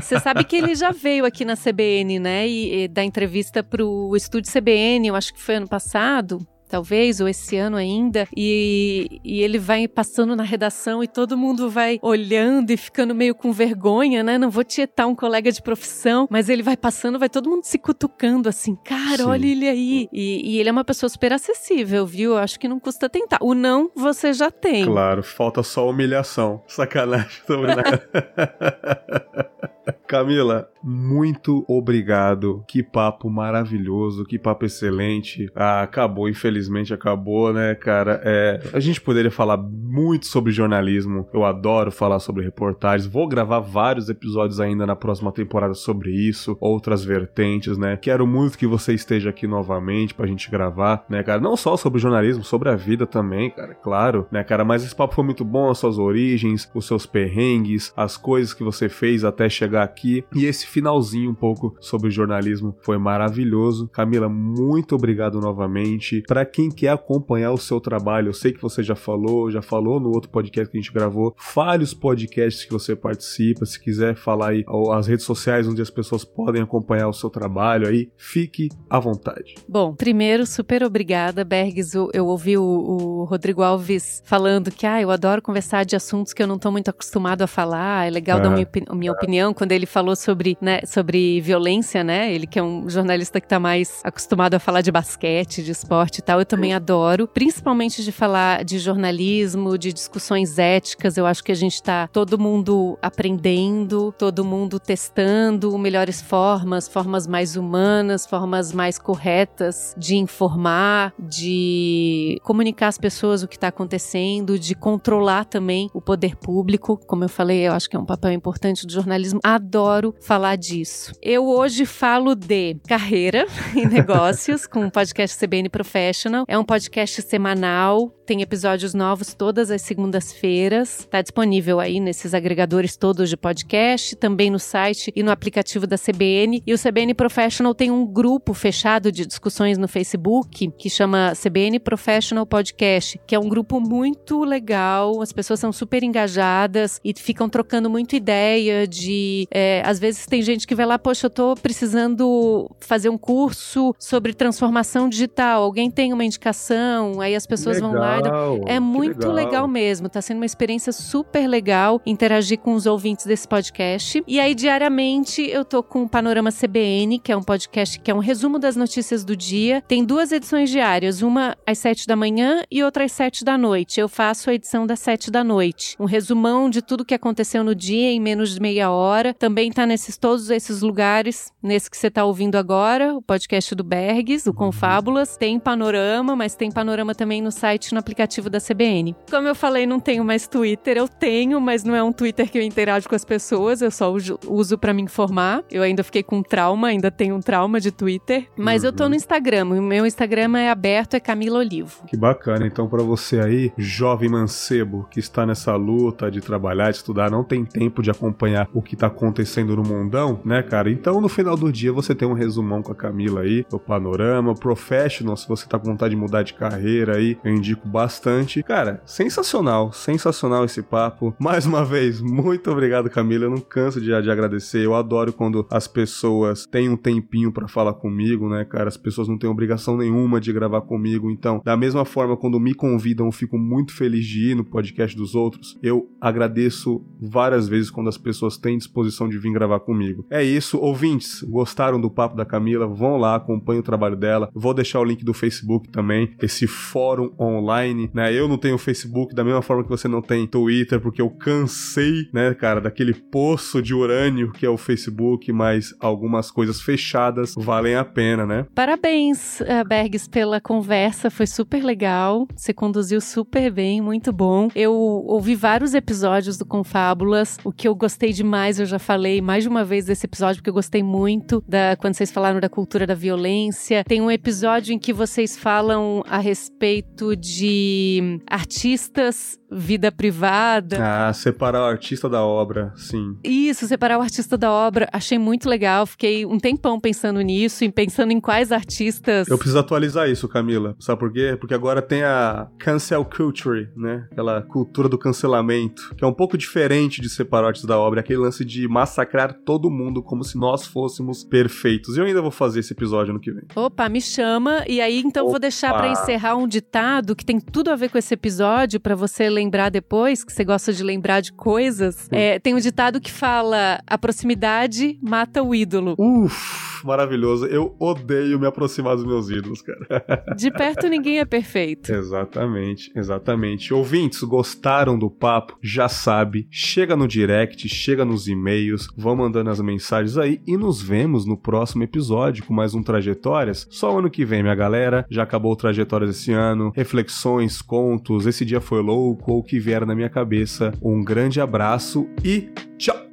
você sabe que ele já veio aqui na CBN, né? E, e da entrevista pro estúdio CBN, eu acho que foi ano passado talvez, ou esse ano ainda, e, e ele vai passando na redação e todo mundo vai olhando e ficando meio com vergonha, né? Não vou tietar um colega de profissão, mas ele vai passando, vai todo mundo se cutucando assim, cara, Sim. olha ele aí. E, e, ele é uma pessoa super acessível, viu? Acho que não custa tentar. O não você já tem. Claro, falta só humilhação. Sacanagem, tô Camila, muito obrigado. Que papo maravilhoso, que papo excelente. Ah, acabou, infelizmente acabou, né, cara? É, a gente poderia falar muito sobre jornalismo. Eu adoro falar sobre reportagens. Vou gravar vários episódios ainda na próxima temporada sobre isso, outras vertentes, né? Quero muito que você esteja aqui novamente pra gente gravar, né, cara? Não só sobre jornalismo, sobre a vida também, cara, claro, né, cara? Mas esse papo foi muito bom, as suas origens, os seus perrengues, as coisas que você fez até chegar aqui. E esse finalzinho um pouco sobre jornalismo foi maravilhoso. Camila, muito obrigado novamente. Para quem quer acompanhar o seu trabalho, eu sei que você já falou, já falou no outro podcast que a gente gravou. Fale os podcasts que você participa, se quiser falar aí as redes sociais onde as pessoas podem acompanhar o seu trabalho aí, fique à vontade. Bom, primeiro, super obrigada, Bergs. Eu ouvi o, o Rodrigo Alves falando que ah, eu adoro conversar de assuntos que eu não estou muito acostumado a falar. É legal dar minha, minha opinião quando ele falou sobre, né, sobre violência, né? Ele que é um jornalista que está mais acostumado a falar de basquete, de esporte e tal. Eu também adoro, principalmente de falar de jornalismo, de discussões éticas. Eu acho que a gente está todo mundo aprendendo, todo mundo testando melhores formas, formas mais humanas, formas mais corretas de informar, de comunicar às pessoas o que está acontecendo, de controlar também o poder público. Como eu falei, eu acho que é um papel importante do jornalismo. Adoro falar disso. Eu hoje falo de carreira e negócios com o podcast CBN Professional. É um podcast semanal, tem episódios novos todas as segundas-feiras. Está disponível aí nesses agregadores todos de podcast, também no site e no aplicativo da CBN. E o CBN Professional tem um grupo fechado de discussões no Facebook que chama CBN Professional Podcast, que é um grupo muito legal. As pessoas são super engajadas e ficam trocando muito ideia de, é, às vezes tem gente que vai lá, poxa, eu tô precisando fazer um curso sobre transformação digital. Alguém tem uma indicação? Aí as pessoas legal, vão lá. É muito legal. legal. mesmo. Tá sendo uma experiência super legal interagir com os ouvintes desse podcast. E aí, diariamente, eu tô com o Panorama CBN, que é um podcast que é um resumo das notícias do dia. Tem duas edições diárias, uma às sete da manhã e outra às sete da noite. Eu faço a edição das sete da noite. Um resumão de tudo que aconteceu no dia em menos de meia hora. Também tá nesses todos esses lugares, nesse que você está ouvindo agora, o podcast do Bergs, o Confábulas. Tem panorama, mas tem panorama também no site no aplicativo da CBN. Como eu falei, não tenho mais Twitter. Eu tenho, mas não é um Twitter que eu interajo com as pessoas, eu só uso para me informar. Eu ainda fiquei com trauma, ainda tenho um trauma de Twitter. Mas uhum. eu tô no uhum. Instagram. O meu Instagram é aberto, é Camila Olivo. Que bacana. Então, para você aí, jovem mancebo que está nessa luta de trabalhar, de estudar, não tem tempo de acompanhar o que tá acontecendo no mundão, né, cara? Então, no final do dia, você tem um resumão com a Camila aí, o panorama, professional, se você tá com vontade de mudar de carreira aí, eu indico bastante. Cara, sensacional, sensacional esse papo. Mais uma vez, muito obrigado, Camila. Eu não canso de, de agradecer. Eu adoro quando as pessoas têm um tempinho para falar comigo, né, cara? As pessoas não têm obrigação nenhuma de gravar comigo. Então, da mesma forma, quando me convidam, eu fico muito feliz de ir no podcast dos outros. Eu agradeço várias vezes quando as pessoas têm disposição de vir gravar comigo. É isso, ouvintes, gostaram do papo da Camila? Vão lá, acompanhem o trabalho dela. Vou deixar o link do Facebook também, esse fórum online, né? Eu não tenho Facebook da mesma forma que você não tem Twitter, porque eu cansei, né, cara, daquele poço de urânio que é o Facebook, mas algumas coisas fechadas valem a pena, né? Parabéns, eh, Bergs, pela conversa, foi super legal. Você conduziu super bem, muito bom. Eu ouvi vários episódios do Confábulas. O que eu gostei demais, eu já falei mais de uma vez desse episódio, porque eu gostei muito da quando vocês falaram da cultura da violência. Tem um episódio em que vocês falam a respeito de artistas vida privada. Ah, separar o artista da obra, sim. Isso, separar o artista da obra. Achei muito legal. Fiquei um tempão pensando nisso e pensando em quais artistas. Eu preciso atualizar isso, Camila. Sabe por quê? Porque agora tem a cancel culture, né? Aquela cultura do cancelamento, que é um pouco diferente de separar o artista da obra. É aquele lance de massacrar todo mundo como se nós fôssemos perfeitos. E eu ainda vou fazer esse episódio no que vem. Opa, me chama. E aí, então, Opa. vou deixar para encerrar um ditado que tem tudo a ver com esse episódio, para você ler lembrar depois, que você gosta de lembrar de coisas, é, tem um ditado que fala: a proximidade mata o ídolo. Uf, maravilhoso. Eu odeio me aproximar dos meus ídolos, cara. De perto ninguém é perfeito. Exatamente, exatamente. Ouvintes, gostaram do papo? Já sabe, chega no direct, chega nos e-mails, vão mandando as mensagens aí e nos vemos no próximo episódio com mais um Trajetórias. Só ano que vem, minha galera. Já acabou o Trajetórias esse ano. Reflexões, contos, esse dia foi louco, ou que vier na minha cabeça. Um grande abraço e tchau!